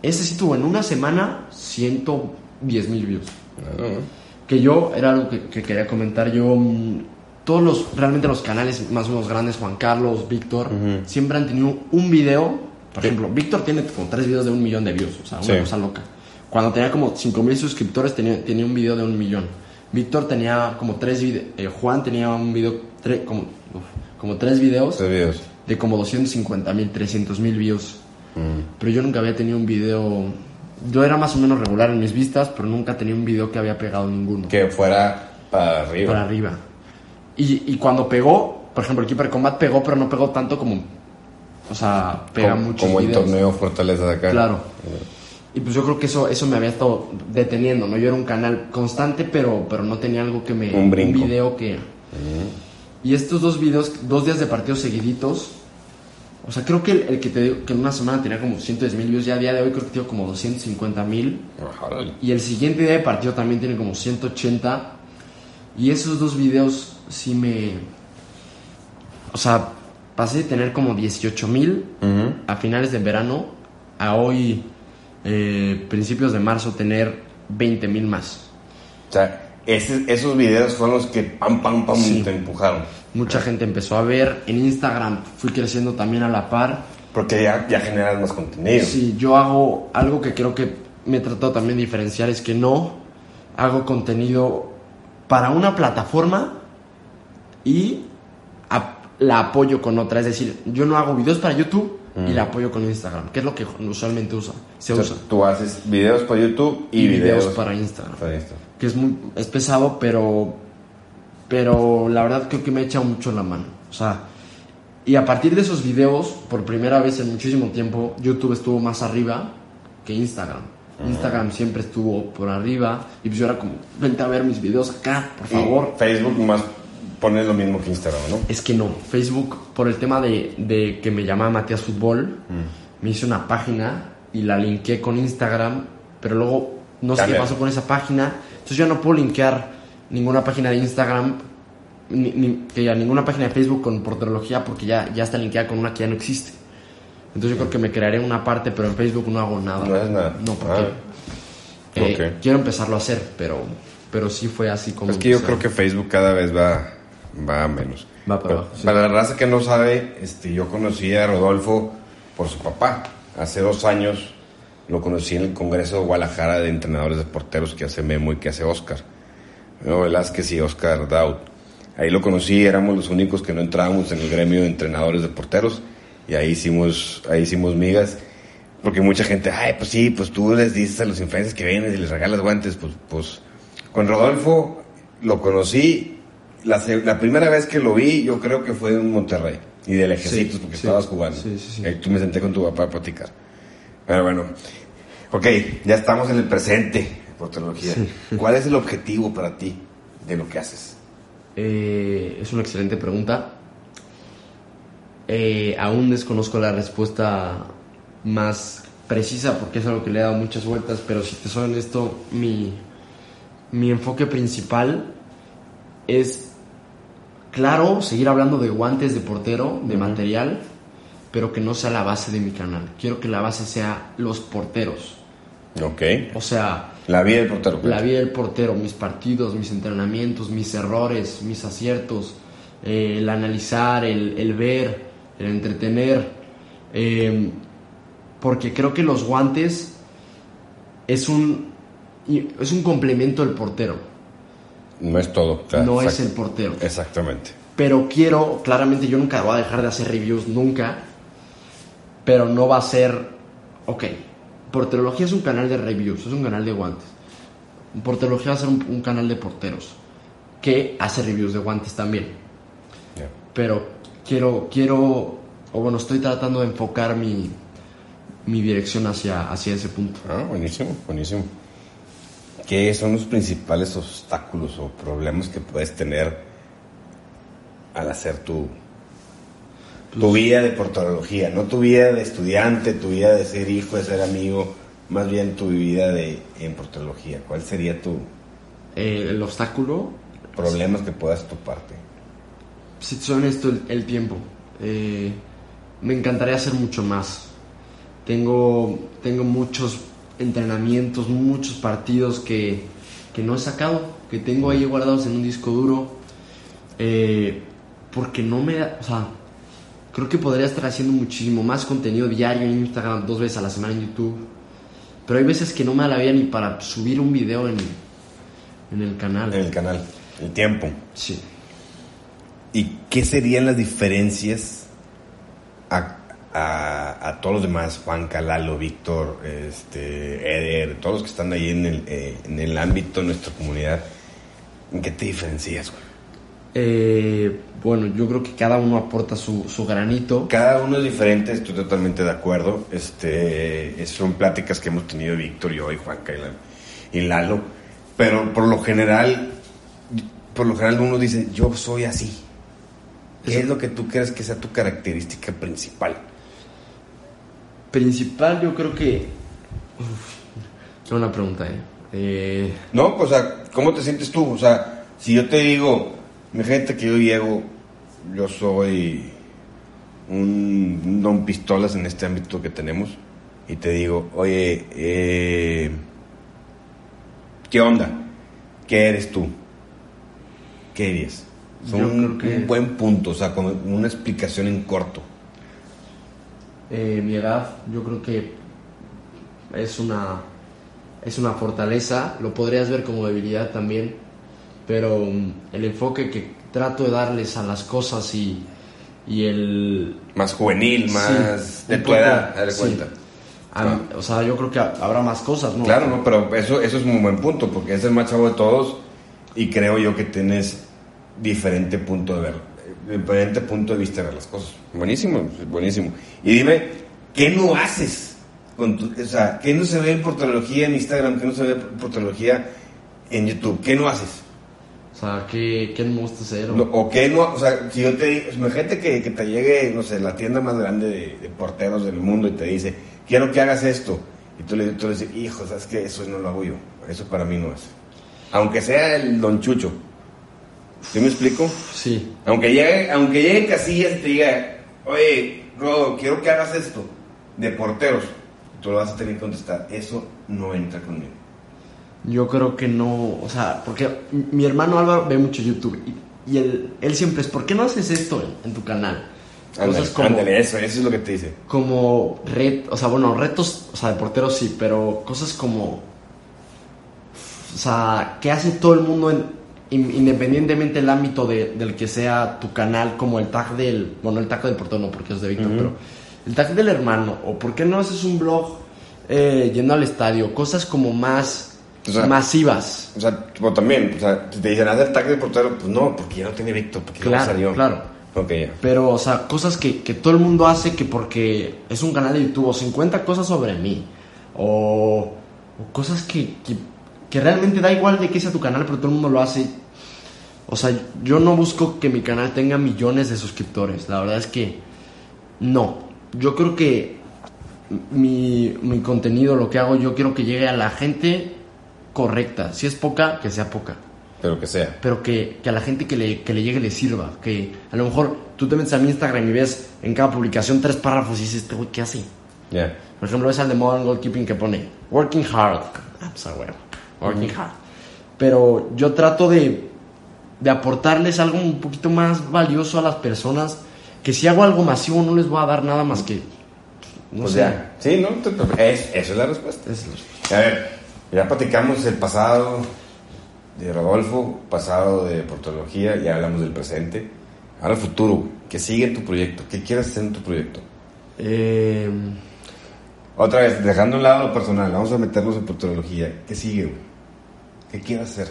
Ese sí tuvo en una semana 110 mil views. Ah, Que yo, era algo que, que quería comentar, yo, mm, todos los, realmente los canales más o menos grandes, Juan Carlos, Víctor, siempre han tenido un video. Por Sí. ejemplo, Víctor tiene como tres videos de un millón de views, o sea, una Sí. cosa loca. Cuando tenía como 5 mil suscriptores, tenía, tenía un video de un millón. Víctor tenía como tres videos, Juan tenía un video, tre- como, uf, como tres videos Estos videos. de como 250 mil, 300 mil views. Pero yo nunca había tenido un video. Yo era más o menos regular en mis vistas, pero nunca tenía un video que había pegado ninguno. Que fuera para arriba. Para arriba. Y, y cuando pegó, por ejemplo, el Keeper Combat pegó, pero no pegó tanto como. O sea, pega como, muchos como el torneo Fortaleza de acá. Claro. Y pues yo creo que eso, eso me había estado deteniendo, ¿no? Yo era un canal constante, pero, pero no tenía algo que me... Un brinco. video que... Y estos dos videos, dos días de partidos seguiditos, o sea, creo que el, el que te digo que en una semana tenía como 110 mil views, ya a día de hoy creo que tiene como 250 mil. Y el siguiente día de partido también tiene como 180. Y esos dos videos sí me... O sea, pasé de tener como 18 mil a finales de verano a hoy, eh, principios de marzo, tener 20 mil más. O sea, ese- esos videos fueron los que pam, pam, pam Sí. te empujaron. Mucha gente empezó a ver. En Instagram fui creciendo también a la par. Porque ya, ya generas más contenido. Si yo hago algo que creo que me he tratado también de diferenciar es que no hago contenido para una plataforma y la apoyo con otra. Es decir, yo no hago videos para YouTube y la apoyo con Instagram, que es lo que usualmente usa, se usa. tú haces videos para YouTube y, videos, para Instagram. para Insta. que es muy es pesado, pero pero la verdad creo que me echa mucho la mano. O sea, y a partir de esos videos, por primera vez en muchísimo tiempo, YouTube estuvo más arriba que Instagram. Instagram siempre estuvo por arriba y pues yo era como, vente a ver mis videos acá, por favor. Y Facebook más pone lo mismo que Instagram, ¿no? Es que no, Facebook, por el tema de, de que me llamaba Matías Fútbol, me hice una página y la linké con Instagram, pero luego no sé qué pasó con esa página. Entonces yo no puedo linkear ninguna página de Instagram, ni, ni- que ya ninguna página de Facebook con porterología porque ya, ya está linkeada con una que ya no existe. Entonces yo creo que me crearé una parte, pero en Facebook no hago nada. No haces nada. No, porque Ah. eh, quiero empezarlo a hacer, pero, pero sí fue así como... Es que yo creo que Facebook cada vez va, va a menos. Va para Pero abajo, sí. Para la raza que no sabe, este, yo conocí a Rodolfo por su papá. Hace dos años lo conocí en el Congreso de Guadalajara de entrenadores de porteros que hace Memo y que hace Oscar. Memo Velázquez y Oscar Daud. Ahí lo conocí, éramos los únicos que no entrábamos en el gremio de entrenadores de porteros y ahí hicimos, ahí hicimos migas. Porque mucha gente, ay, pues sí, pues tú les dices a los influencers que vienen y les regalas guantes, pues, pues. Con Rodolfo lo conocí, la, la primera vez que lo vi, yo creo que fue en Monterrey y del ejército, Sí, porque sí. estabas jugando. Sí. Ahí tú me senté con tu papá a platicar. Pero bueno, ok, ya estamos en el presente, portología. ¿Cuál es el objetivo para ti de lo que haces? Eh, es una excelente pregunta. Eh, aún desconozco la respuesta más precisa porque es algo que le he dado muchas vueltas, pero si te soy honesto, mi, mi enfoque principal es, claro, seguir hablando de guantes de portero, de material, pero que no sea la base de mi canal. Quiero que la base sea los porteros. Ok. O sea, La vida del portero. la vida del portero, mis partidos, mis entrenamientos, mis errores, mis aciertos, eh, el analizar, el, el ver, el entretener. eh, porque creo que los guantes es un, es un complemento del portero, No es todo. claro, no es el portero. Exactamente. Pero quiero, claramente yo nunca voy a dejar de hacer reviews, nunca. Pero no va a ser, ok, Porterología es un canal de reviews, es un canal de guantes. Porterología va a ser un, un canal de porteros que hace reviews de guantes también. Ya. Pero quiero, quiero, o bueno, estoy tratando de enfocar mi, mi dirección hacia, hacia ese punto. Ah, buenísimo, buenísimo. ¿Qué son los principales obstáculos o problemas que puedes tener al hacer tu, tu vida de portología? No tu vida de estudiante, tu vida de ser hijo, de ser amigo, más bien tu vida de, en portología. ¿Cuál sería tu Eh, el obstáculo, problemas que puedas toparte? si honesto, el, el tiempo. Eh, me encantaría hacer mucho más. Tengo, tengo muchos entrenamientos, muchos partidos que, que no he sacado, que tengo ahí guardados en un disco duro. Eh, porque no me da, o sea, creo que podría estar haciendo muchísimo más contenido diario en Instagram, dos veces a la semana en YouTube. Pero hay veces que no me da la vida ni para subir un video en, en el canal. En el canal, el tiempo. Sí. ¿Y qué serían las diferencias a, a- a todos los demás? Juan Calalo, Víctor, este, Eder, todos los que están ahí en el, eh, en el ámbito de nuestra comunidad. ¿En qué te diferencias, güey? Eh, bueno, yo creo que cada uno aporta su, su granito. Cada uno es diferente, estoy totalmente de acuerdo. Este, son pláticas que hemos tenido Víctor, yo y Juan Calalo y Lalo. Pero por lo general, por lo general uno dice, yo soy así. ¿Qué Eso- es lo que tú crees que sea tu característica principal? Principal, yo creo que. Uf, buena pregunta, ¿eh? Eh, No, o sea, ¿cómo te sientes tú? O sea, si yo te digo, mi gente que yo llego, yo soy un, don pistolas en este ámbito que tenemos, y te digo, oye, eh, ¿qué onda? ¿Qué eres tú? ¿Qué eres? Son que- un buen punto, o sea, con una explicación en corto. eh, mi edad, yo creo que es una. Es una fortaleza. Lo podrías ver como debilidad también. Pero mm, el enfoque que trato de darles a las cosas y. Y el. Más juvenil, más Sí, de tu edad, dale sí. cuenta. a- O sea, yo creo que habrá más cosas, ¿no? Claro, no, pero eso, eso es un buen punto, porque es el más chavo de todos y creo yo que tienes diferente punto de ver, diferente punto de vista de ver las cosas. Buenísimo, buenísimo. Y dime, ¿qué no haces? Con tu- o sea, ¿qué no se ve en portología en Instagram? ¿Qué no se ve en portología en YouTube? ¿Qué no haces? O sea, ¿qué, qué? O- ¿O qué no? O sea, si yo te digo, imagínate que, que te llegue, no sé, la tienda más grande de, de porteros del mundo y te dice, quiero que hagas esto. Y tú le, tú le dices, hijo, ¿sabes qué? Eso no lo hago yo. Eso para mí no es. Aunque sea el don Chucho. ¿Sí me explico? Sí. Aunque llegue, aunque llegue Casillas y te diga, oye, Rodo, quiero que hagas esto de porteros. Tú lo vas a tener que contestar. Eso no entra conmigo. Yo creo que no, o sea, porque mi hermano Álvaro ve mucho YouTube y, y él, él siempre es, ¿por qué no haces esto en, en tu canal? Ándale, como, ándale, eso, eso es lo que te dice. como red, o sea, bueno, retos, o sea, de porteros sí, pero cosas como, o sea, que hace todo el mundo en, in- independientemente del ámbito de- del que sea tu canal, como el tag del, bueno, el tag del portero no, porque es de Víctor, pero el tag del hermano, o por qué no haces un blog eh, yendo al estadio, cosas como más O sea, masivas. O sea, tipo, también, o sea, si te dicen hacer tag de portero, pues no, porque ya no tiene Víctor, porque Claro, no salió. claro. Ok, ya. Pero, o sea, cosas que, que todo el mundo hace que porque es un canal de YouTube, o 50 cosas sobre mí, o, o cosas que, que, que realmente da igual de que sea tu canal, pero todo el mundo lo hace. O sea, yo no busco que mi canal tenga millones de suscriptores. La verdad es que no. Yo creo que mi, mi contenido, lo que hago, yo quiero que llegue a la gente correcta. Si es poca, que sea poca. Pero que sea. Pero que, que a la gente que le, que le llegue le sirva. Que a lo mejor tú te metes a mi Instagram y ves en cada publicación tres párrafos y dices, este güey, ¿qué hace? Ya. Por ejemplo, es el de Modern Goalkeeping que pone Working hard. Ah, pues a huevo. Working hard. Pero yo trato de, de aportarles algo un poquito más valioso a las personas. Que si hago algo masivo no les voy a dar nada más que. No Pues sé. ya. Sí, ¿no? Es, esa es la respuesta. Es lo- A ver, ya platicamos el pasado de Rodolfo, pasado de portología, ya hablamos del presente. Ahora el futuro, ¿qué sigue en tu proyecto? ¿Qué quieres hacer en tu proyecto? Eh, Otra vez, dejando a un lado lo personal, vamos a meternos en portología. ¿Qué sigue? güey? ¿Qué quieres hacer?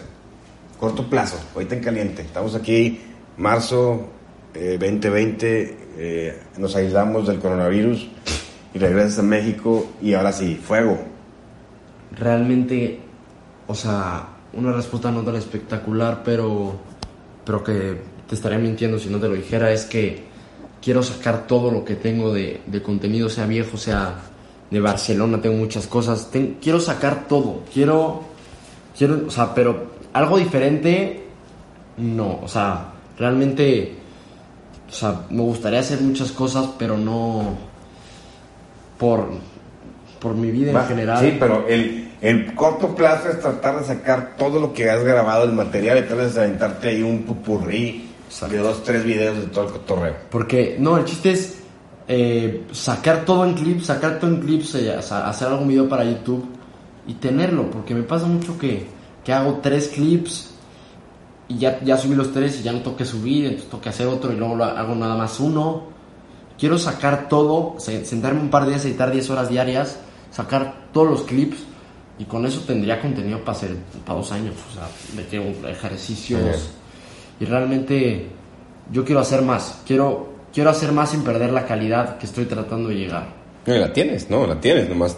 Corto plazo, ahorita en caliente. Estamos aquí, marzo eh, 2020, eh, nos aislamos del coronavirus y regresas a México y ahora sí, fuego. Realmente, o sea, una respuesta no tan espectacular, pero, pero que te estaría mintiendo si no te lo dijera, es que quiero sacar todo lo que tengo de, de contenido, sea viejo, sea de Barcelona, tengo muchas cosas, quiero sacar todo, quiero, quiero, o sea, pero algo diferente, no, o sea, realmente, o sea, me gustaría hacer muchas cosas, pero no por, por mi vida en Va, general. Sí, pero el, el corto plazo es tratar de sacar todo lo que has grabado, el material, y tal vez aventarte ahí un pupurrí de dos, tres videos de todo el cotorreo. Porque, no, el chiste es eh, sacar todo en clips, sacar todo en clips, eh, hacer algún video para YouTube y tenerlo. Porque me pasa mucho que, que hago tres clips y ya, ya subí los tres y ya no toque subir, entonces toque hacer otro y luego lo hago nada más uno. Quiero sacar todo, se- sentarme un par de días, editar 10 horas diarias, sacar todos los clips y con eso tendría contenido para hacer para dos años. O sea, de que ejercicios. Y realmente yo quiero hacer más. Quiero, quiero hacer más sin perder la calidad que estoy tratando de llegar. No, y la tienes, no, la tienes, nomás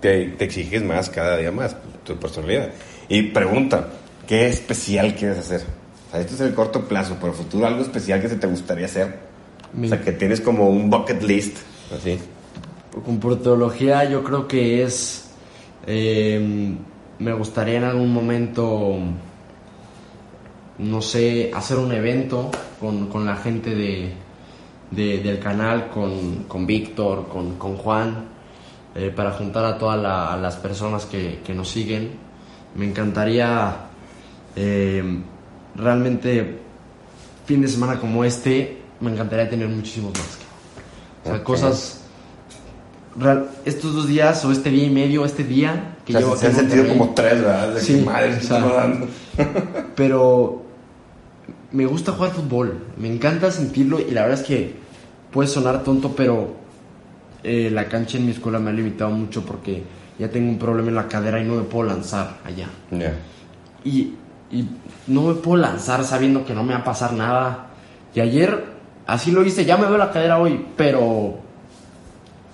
te, te exiges más cada día más, tu personalidad. Y pregunta, ¿qué especial quieres hacer? O sea, esto es el corto plazo, pero futuro algo especial que se te gustaría hacer. Mi- O sea, que tienes como un bucket list, así. Con portología yo creo que es... eh, me gustaría en algún momento, no sé, hacer un evento con, con la gente de, de- del canal, con, con Víctor, con, con Juan, eh, para juntar a todas la- las personas que, que nos siguen. Me encantaría eh, realmente fin de semana como este, me encantaría tener muchísimos más. O sea, cosas real- estos dos días o este día y medio, este día que O sea, llevo se han aquí en sentido como tres, ¿verdad? De Sí, que madre, o ¿qué sea, dando? Pero me gusta jugar fútbol, me encanta sentirlo y la verdad es que puede sonar tonto, pero eh, la cancha en mi escuela me ha limitado mucho porque ya tengo un problema en la cadera y no me puedo lanzar allá. Ya. Y, y no me puedo lanzar sabiendo que no me va a pasar nada. Y ayer así lo hice, ya me veo la cadera hoy, pero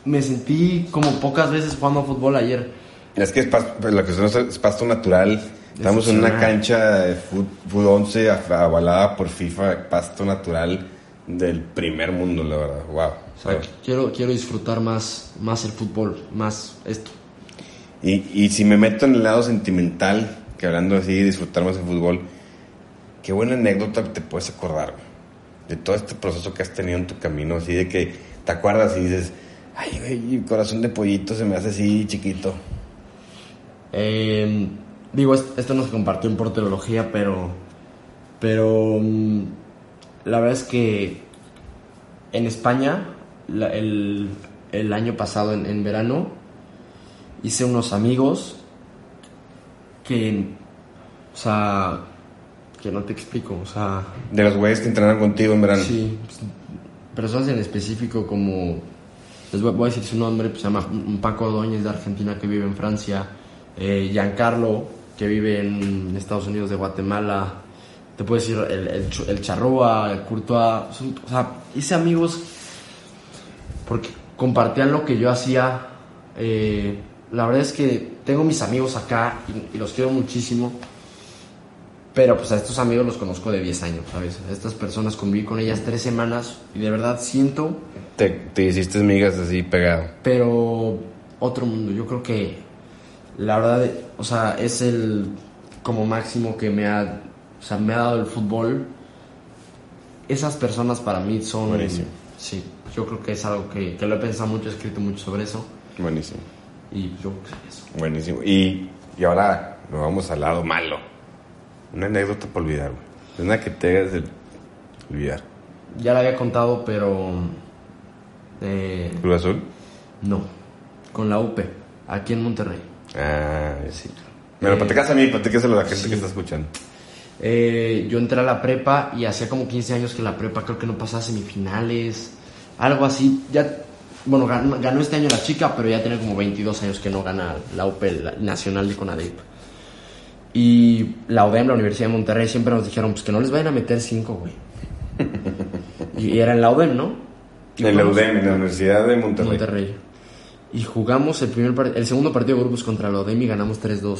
me sentí como pocas veces jugando fútbol ayer. Es que es, pas- pues, la cuestión es, pasto natural. Estamos en una cancha de fut 11 af- avalada por FIFA, pasto natural del primer mundo, la verdad. Wow. O sea, quiero, quiero disfrutar más, más el fútbol, más esto. Y, y si me meto en el lado sentimental, que hablando así, disfrutar más el fútbol, qué buena anécdota te puedes acordar de todo este proceso que has tenido en tu camino, así de que te acuerdas y dices, ay, güey, corazón de pollito se me hace así chiquito. Eh, digo, es- esto no se compartió en porterología, pero, pero mm, la verdad es que en España, la- el, el año pasado, en, en verano, hice unos amigos que, o sea, que no te explico, o sea, De los güeyes que entrenaron contigo en verano. Sí, pues, personas en específico como, les voy, a decir su nombre, pues se llama Paco Ordóñez de Argentina que vive en Francia, eh, Giancarlo que vive en Estados Unidos de Guatemala, te puedo decir el, el, el Charrúa, el o sea, hice amigos porque compartían lo que yo hacía. eh, la verdad es que tengo mis amigos acá y, los quiero muchísimo. Pero pues a estos amigos los conozco de 10 años, ¿sabes? Estas personas conviví con ellas tres semanas y de verdad siento, Te, te hiciste migas así pegado. pero otro mundo. Yo creo que la verdad, o sea, es el como máximo que me ha, o sea, me ha dado el fútbol. Esas personas para mí son... Buenísimo. Sí, yo creo que es algo que, que lo he pensado mucho, he escrito mucho sobre eso. Buenísimo. Y yo creo que es eso. Buenísimo. Y, y ahora nos vamos al lado malo. Una anécdota para olvidar, güey. Una que te hagas de olvidar. Ya la había contado, pero... eh, ¿Cruz Azul? no, con la UP, aquí en Monterrey. Ah, sí. Bueno, Eh, platicas a mí, platicáselo a la gente sí. que está escuchando. Eh, yo entré a la prepa y hacía como 15 años que la prepa creo que no pasaba semifinales, algo así. Ya, bueno, ganó, ganó este año la chica, pero ya tiene como 22 años que no gana la UP la nacional de Conadep. Y la UDEM, la Universidad de Monterrey, siempre nos dijeron pues que no les vayan a meter 5, güey. y era en la UDEM, ¿no? En la UDEM, en la Universidad de Monterrey. Monterrey. Y jugamos el primer el segundo partido de grupos contra la ODEM y ganamos 3-2.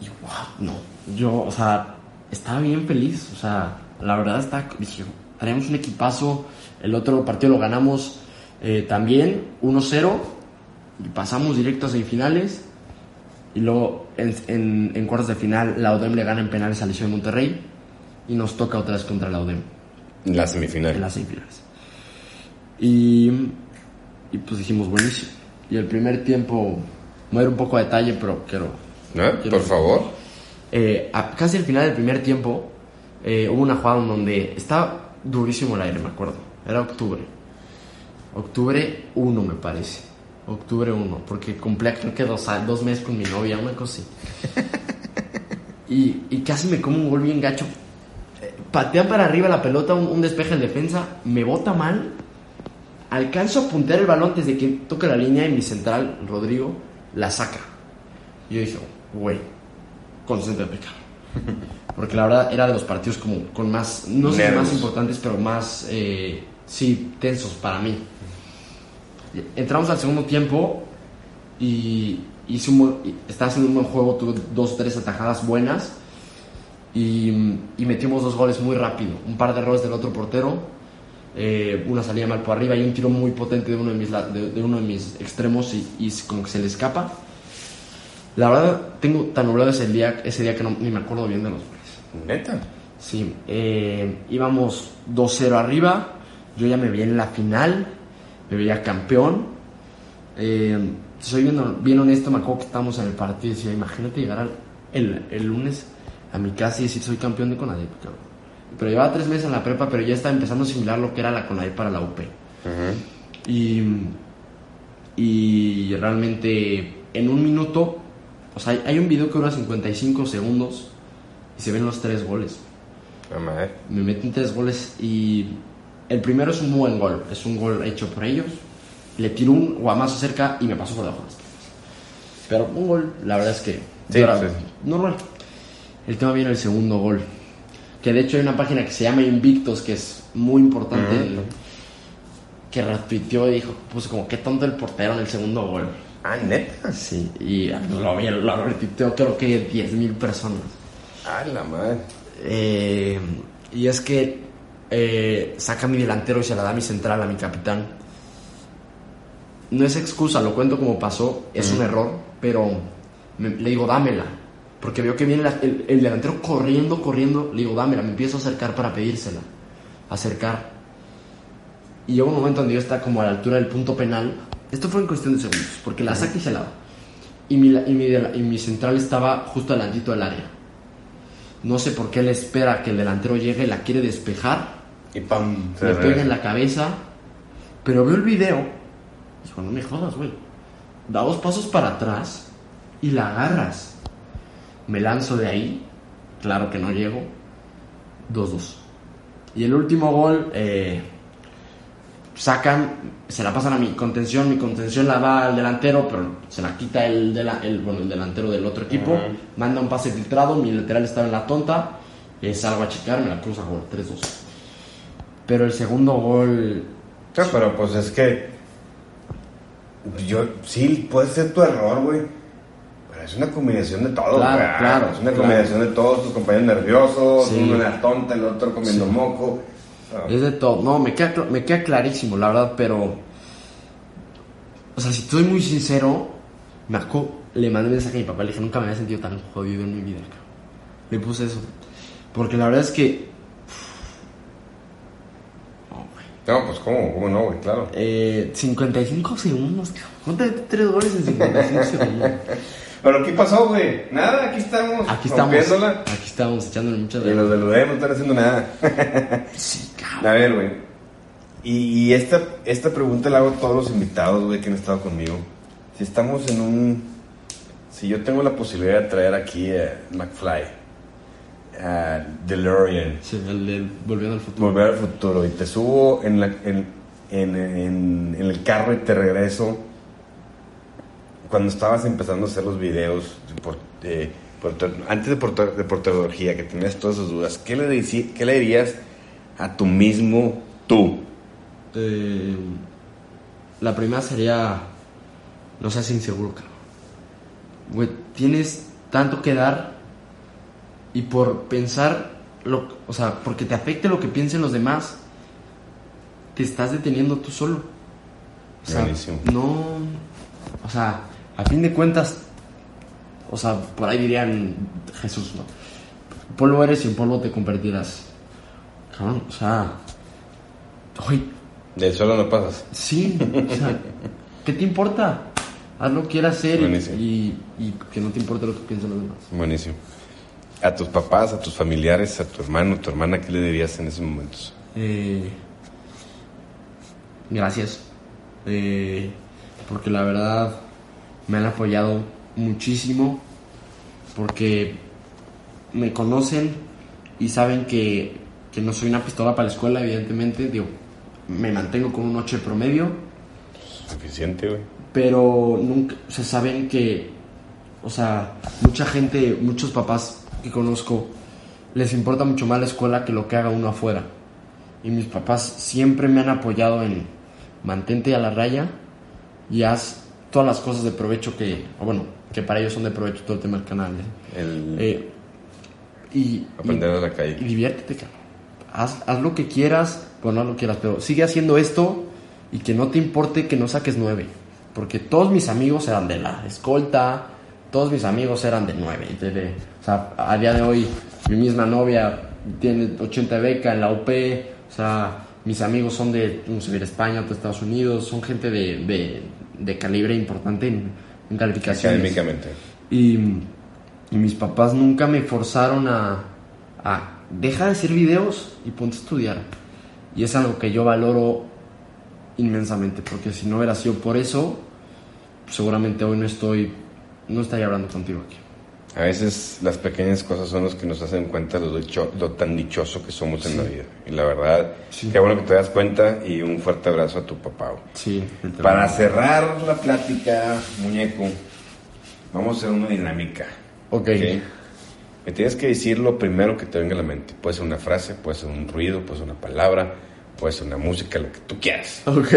Y wow, no. Yo, o sea, estaba bien feliz. O sea, la verdad está. Dije, traemos un equipazo. El otro partido lo ganamos eh, también 1-0. Y pasamos directo a semifinales. Y luego en, en- en cuartos de final la ODEM le gana en penales a Liceo de Monterrey. Y nos toca otra vez contra la ODEM En la semifinal. en las semifinales. Y, y pues dijimos, buenísimo. Y el primer tiempo, ir un poco a detalle, pero quiero... ¿No? quiero- Por favor. Eh, a- casi al final del primer tiempo, eh, hubo una jugada en donde estaba durísimo el aire, me acuerdo. Era octubre. Octubre 1, me parece. Octubre 1, porque cumplía creo que dos, dos meses con mi novia, una cosa así. Y, y casi me como un gol bien gacho. Eh, Patea para arriba la pelota, un, un despeje en defensa, me bota mal. Alcanzo a puntear el balón antes de que toque la línea y mi central, Rodrigo, la saca. Y yo dije, güey, concéntrate, cabrón. Porque la verdad era de los partidos como con más, no sé más importantes, pero más, eh, sí, tensos para mí. Entramos al segundo tiempo y hice un estaba haciendo un buen juego, tuve dos o tres atajadas buenas y, y metimos dos goles muy rápido. Un par de errores del otro portero, eh, una salida mal por arriba y un tiro muy potente de uno de mis, de, de uno de mis extremos y, y como que se le escapa. La verdad, tengo tan nublado ese día, ese día que no, ni me acuerdo bien de los goles. Neta. Sí, eh, íbamos 2-0 arriba, yo ya me veía en la final, me veía campeón. Eh, soy bien, bien honesto, me acuerdo que estábamos en el partido y decía, imagínate llegar al- el, el lunes a mi casa y decir soy campeón de Conadep, cabrón. Pero llevaba tres meses en la prepa, pero ya estaba empezando a asimilar lo que era la Conadep para la UP. Y, y realmente en un minuto, o sea, hay, un video que dura 55 segundos y se ven los tres goles. Me meten tres goles y el primero es un buen gol, es un gol hecho por ellos. Le tiro un guamazo cerca y me pasó por debajo de las. Pero un gol, la verdad es que sí. normal. El tema viene el segundo gol. Que de hecho hay una página que se llama Invictos, que es muy importante, Ujú. que retuiteó y dijo, puso como, qué tonto el portero en el segundo gol. Ah, neta. Sí, y lo, vi- lo retuiteó creo que 10.000 personas. Ah, la madre. Eh, y es que eh, saca a mi delantero y se la da a mi central, a mi capitán. No es excusa, lo cuento como pasó, es un error, pero me- le digo, dámela. Porque veo que viene la- el, el delantero corriendo, corriendo, le digo, dámela, me empiezo a acercar para pedírsela. Acercar. Y llega un momento donde yo está como a la altura del punto penal. Esto fue en cuestión de segundos, porque la saca y se la da. Y mi, y mi, y mi central estaba justo adelantito del área. No sé por qué él espera que el delantero llegue, la quiere despejar, Y pam. se le pega en la cabeza, pero veo el video. Dijo, no me jodas, güey. Da dos pasos para atrás y la agarras. Me lanzo de ahí, claro que no llego. 2-2. Y el último gol, eh, sacan, se la pasan a mi contención, mi contención la da al delantero, pero se la quita el, dela- el, bueno, el delantero del otro equipo, manda un pase filtrado, mi lateral estaba en la tonta, eh, salgo a checar, me la cruza gol, 3-2. Pero el segundo gol, No, pero pues es que. Yo. Sí, puede ser tu error, güey. Es una combinación de todo, Claro, güey. claro, Es una claro. combinación de todos tus compañeros nerviosos, Sí. uno en la tonta, el otro comiendo Sí. moco. Es de todo. No, me queda, me queda clarísimo, la verdad, pero. O sea, si estoy muy sincero, me acu- le mandé un mensaje a mi papá, le dije, nunca me había sentido tan jodido en mi vida, cabrón. Le puse eso. Porque la verdad es que. No, pues cómo, cómo no, güey, claro. Eh, 55 segundos, cabrón. ¿Cuánto tres goles en 55 segundos? Pero ¿qué pasó, güey? Nada, aquí estamos. Aquí estamos. rompiéndola. Aquí estamos echándole muchas Y los de los no están haciendo nada. Sí, cabrón. A ver, güey. Y, y esta, esta pregunta la hago a todos los invitados, güey, que han estado conmigo. Si estamos en un... Si yo tengo la posibilidad de traer aquí a McFly, a DeLorean, Sí, el, del volviendo al futuro. volver al futuro, y te subo en, la, en, en, en- en el carro y te regreso, cuando estabas empezando a hacer los videos, de por- de porter- antes de, porter- de que tenías todas esas dudas, ¿qué le, qué le dirías a tu mismo tú? Eh, la primera sería. No seas inseguro, cabrón. Güey, tienes tanto que dar. Y por pensar. Lo, o sea, porque te afecte lo que piensen los demás. Te estás deteniendo tú solo. O sea, Buenísimo. no. O sea, a fin de cuentas. O sea, por ahí dirían Jesús, ¿no? Polvo eres y en polvo te convertirás. Cabrón, o sea. Oye, Del suelo no pasas. Sí, o sea, ¿qué te importa? Haz lo que quieras hacer y, y, y que no te importe lo que piensen los demás. Buenísimo. A tus papás, a tus familiares, a tu hermano, tu hermana, ¿qué le dirías en esos momentos? Eh, gracias. Eh, porque la verdad me han apoyado muchísimo. Porque me conocen y saben que, que no soy una pistola para la escuela, evidentemente. Digo, me mantengo con un 8 de promedio. Suficiente, güey. pero nunca, o sea, saben que, o sea, mucha gente, muchos papás que conozco, les importa mucho más la escuela que lo que haga uno afuera. Y mis papás siempre me han apoyado en mantente a la raya y haz todas las cosas de provecho que, o bueno, que para ellos son de provecho todo el tema del canal. ¿eh? El Eh, y, aprender y- a la calle. y diviértete, cabrón. Haz, haz lo que quieras, pues no lo quieras, pero sigue haciendo esto y que no te importe que no saques nueve. Porque todos mis amigos eran de la escolta, todos mis amigos eran de nueve. de- de- o sea, a día de hoy, mi misma novia tiene 80 de beca en la UP. O sea, mis amigos son de, no sé, de España, de Estados Unidos, son gente de, de, de calibre importante en, en calificaciones. Académicamente. Y, y mis papás nunca me forzaron a, a deja de hacer videos y ponte a estudiar. Y es algo que yo valoro inmensamente, porque si no hubiera sido por eso, seguramente hoy no estoy, no estaría hablando contigo aquí. A veces las pequeñas cosas son las que nos hacen cuenta lo, dicho- lo tan dichoso que somos en la vida. Y la verdad, Sí. qué bueno que te das cuenta y un fuerte abrazo a tu papá. Sí, Para cerrar la plática, muñeco, vamos a hacer una dinámica. Ok. ¿ok? Me tienes que decir lo primero que te venga a la mente. Puede ser una frase, puede ser un ruido, puede ser una palabra, puede ser una música, lo que tú quieras. Ok.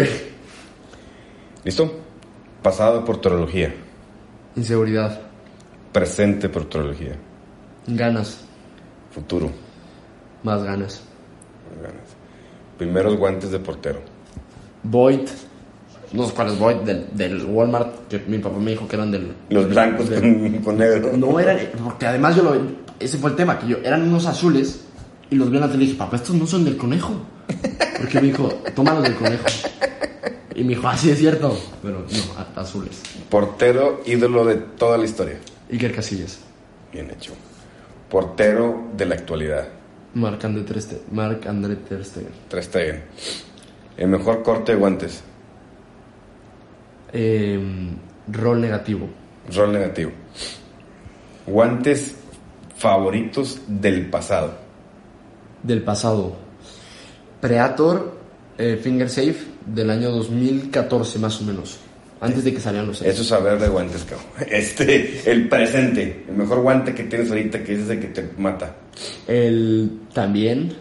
¿Listo? Pasado de porterología, Inseguridad, presente porterología, ganas, futuro, más ganas. ganas. Primeros guantes de portero. Void, no sé cuál es Void, del, del Walmart, que mi papá me dijo que eran del... Los blancos del- con, con negro. No eran, porque además yo lo, ese fue el tema, que yo, eran unos azules y los vi en la tele y dije, papá, estos no son del conejo. Porque me dijo, toma los del conejo. Y me dijo, ah, sí es cierto, pero no, azules. Portero ídolo de toda la historia. Iker Casillas, Bien hecho. Portero de la actualidad. Marc André Ter Stegen. Marc André Ter Stegen. Ter Stegen. El mejor corte de guantes. Em, rol negativo. Rol negativo. Guantes favoritos del pasado. Del pasado. Preator, eh, Finger Safe, del año 2014 más o menos. Antes de que salieran los Eso es saber de guantes, cabrón. Este, el presente. El mejor guante que tienes ahorita, que es ese que te mata. El también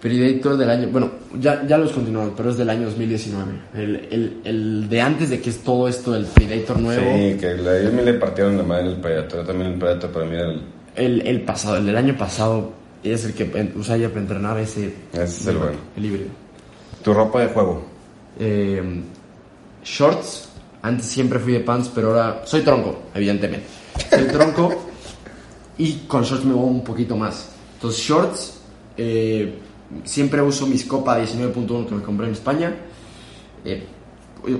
Predator del año, bueno, ya, ya los continuamos, pero es del año 2019. El, el, el de antes de que es todo esto del Predator nuevo. Sí, que la, ellos me le partieron la madre el Predator. Yo también el Predator para mí era el... El, el pasado, el del año pasado, es el que en- usaba para entrenar ese. Ese es el bueno. El híbrido. Tu ropa de juego. Eh, shorts, antes siempre fui de pants, pero ahora soy tronco, evidentemente. Soy tronco y con shorts me voy un poquito más. Entonces, shorts, eh, siempre uso mis Copa 19.1 que me compré en España. Eh,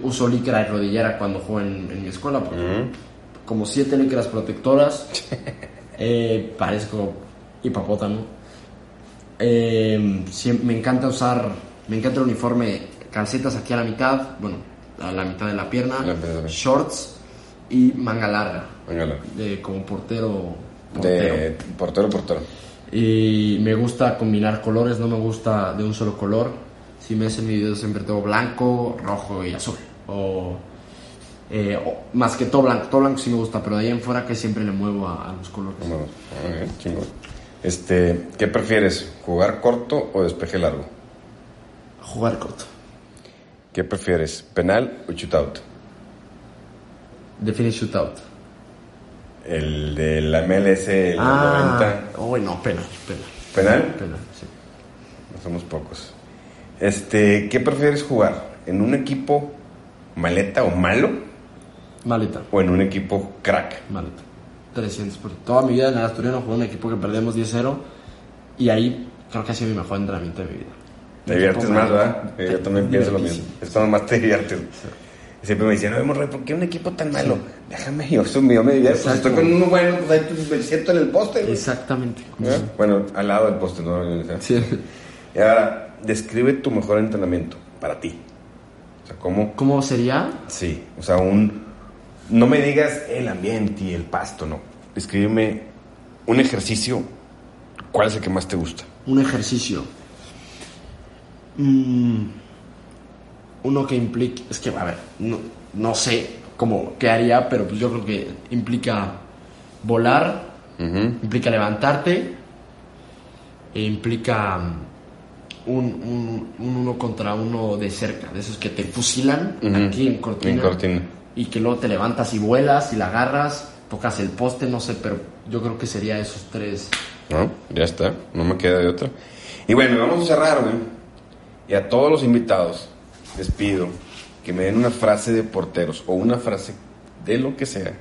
uso licra y rodillera cuando juego en, en mi escuela, porque como siete licras protectoras. Eh, parezco hipopótamo. Eh, me encanta usar, me encanta el uniforme, calcetas aquí a la mitad, bueno, a la mitad de la pierna, La mitad de la- shorts y manga larga, de como portero. portero. De portero, portero. Y me gusta combinar colores, no me gusta de un solo color. Si me hacen mi video siempre tengo blanco, rojo y azul. O, eh, o- más que todo blanco, todo blanco sí me gusta, pero de ahí en fuera que siempre le muevo a, a los colores. Chingón. Este, ¿qué prefieres? ¿Jugar corto o despeje largo? Jugar corto. ¿Qué prefieres? ¿Penal o shootout? Define shootout. El de la MLS, el 90. Oh, no, penal, penal. ¿Penal? Penal, sí. No somos pocos. Este, ¿qué prefieres jugar? ¿En un equipo maleta o malo? Maleta, ¿O en un equipo crack? maleta. 300 por toda mi vida en el Asturiano jugué en un equipo que perdemos 10-0 y ahí creo que ha sido mi mejor entrenamiento de mi vida. Te diviertes más. ¿verdad? Yo también pienso lo mismo. Es cuando más te diviertes. Siempre me decían, no, Morrey, ¿por qué un equipo tan malo? Déjame, yo, yo me divierto. Pues estoy con uno bueno, pues ahí me siento en el poste. güey. Exactamente. ¿Eh? Bueno, al lado del poste, ¿no? Sí. Y ahora, describe tu mejor entrenamiento para ti. O sea, ¿cómo? ¿Cómo sería? Sí, o sea, un... No me digas el ambiente y el pasto, no. Descríbeme un ejercicio, ¿cuál es el que más te gusta? Un ejercicio. Mm, uno que implique. Es que, a ver, no, no sé cómo qué haría, pero pues yo creo que implica volar, implica levantarte, e implica mm, un, un- un uno contra uno de cerca, de esos que te fusilan aquí en cortina, En cortina. y que luego te levantas y vuelas y la agarras, tocas el poste, no sé, pero yo creo que sería esos tres. No, ya está, no me queda de otra. Y bueno, vamos a cerrar, güey. Y a todos los invitados les pido que me den una frase de porteros o una frase de lo que sea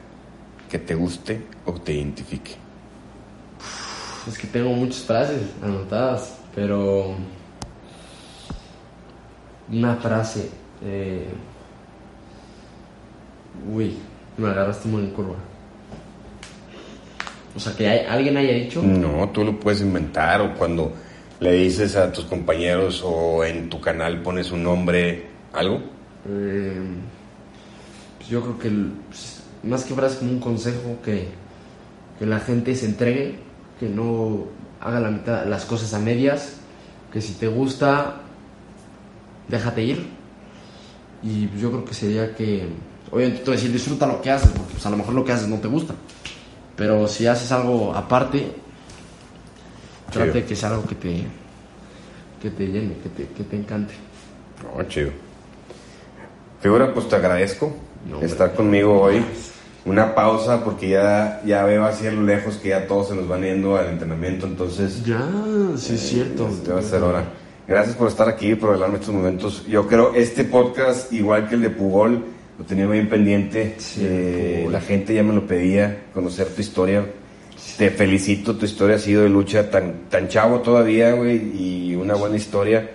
que te guste o te identifique. Es que tengo muchas frases anotadas, pero una frase. eh, Uy, me agarraste muy en curva. O sea, que hay- alguien haya dicho. No, tú lo puedes inventar o cuando le dices a tus compañeros o en tu canal pones un nombre, algo. eh, pues yo creo que pues, más que frase como un consejo que, que la gente se entregue, que no haga la mitad, las cosas a medias, que si te gusta, déjate ir. Y pues, yo creo que sería que, obviamente, tú decir disfruta lo que haces, porque a lo mejor lo que haces no te gusta. Pero si haces algo aparte, trate de que sea algo que te, que te llene, que te, que te encante. No, chido. Figura, pues te agradezco No, estar conmigo hoy. Una pausa porque ya, ya veo así a lo lejos que ya todos se nos van yendo al entrenamiento, entonces Ya, sí es cierto. ya va a ser hora. Gracias por estar aquí, por regalarme estos momentos. Yo creo este podcast, igual que el de Pugol, lo tenía bien pendiente. Sí, Eh, la gente ya me lo pedía, conocer tu historia. Te felicito, tu historia ha sido de lucha tan, tan chavo todavía, güey, y una buena historia.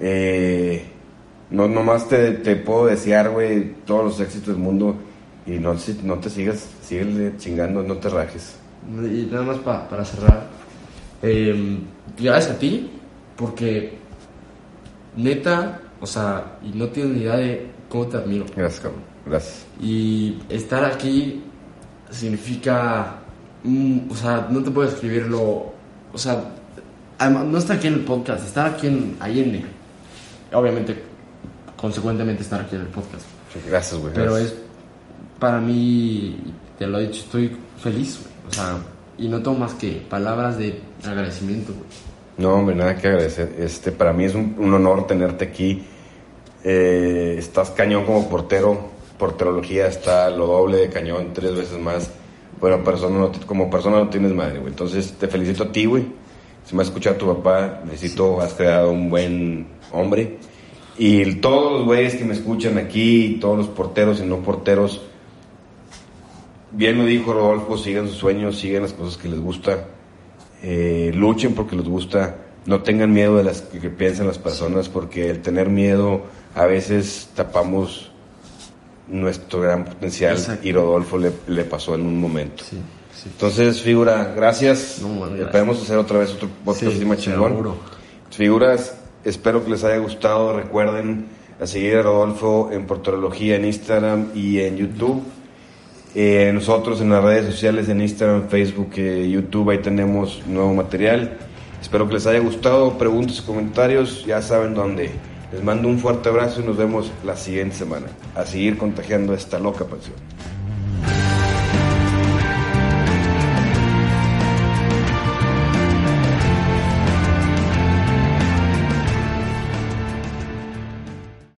Eh, no, nomás te, te puedo desear, güey, todos los éxitos del mundo y no, no te sigas, síguele chingando, no te rajes. Y nada más pa- para cerrar. eh, gracias a ti, porque neta, o sea, y no tienes ni idea de cómo te admiro. Gracias, cabrón. Gracias. Y estar aquí significa, mm, o sea, no te puedo escribirlo, o sea, además, no estar aquí en el podcast, estar aquí en Allende. Obviamente, consecuentemente estar aquí en el podcast. Gracias, güey. Pero gracias. es, para mí, te lo he dicho, estoy feliz, güey. O sea, y no tengo más que palabras de agradecimiento, güey. No, hombre, nada que agradecer. Este, para mí es un, honor tenerte aquí. Eh, estás cañón como portero. Porterología está lo doble de cañón, tres veces más. Pero persona como persona no tienes madre, güey. Entonces te felicito a ti, güey. Si me ha escuchado tu papá, necesito, has creado un buen hombre. Y todos los güeyes que me escuchan aquí, todos los porteros y no porteros, bien lo dijo Rodolfo, sigan sus sueños, sigan las cosas que les gusta, eh, luchen porque les gusta, no tengan miedo de las que, piensan las personas, porque el tener miedo a veces tapamos nuestro gran potencial y Rodolfo le, pasó en un momento. Entonces, figura, gracias. Esperemos hacer otra vez otro podcast sí, chingón. Figuras, espero que les haya gustado. Recuerden a seguir a Rodolfo en Portología en Instagram y en YouTube. Eh, nosotros en las redes sociales, en Instagram, Facebook, eh, YouTube, ahí tenemos nuevo material. Espero que les haya gustado. Preguntas y comentarios, ya saben dónde. Les mando un fuerte abrazo y nos vemos la siguiente semana. A seguir contagiando esta loca pasión.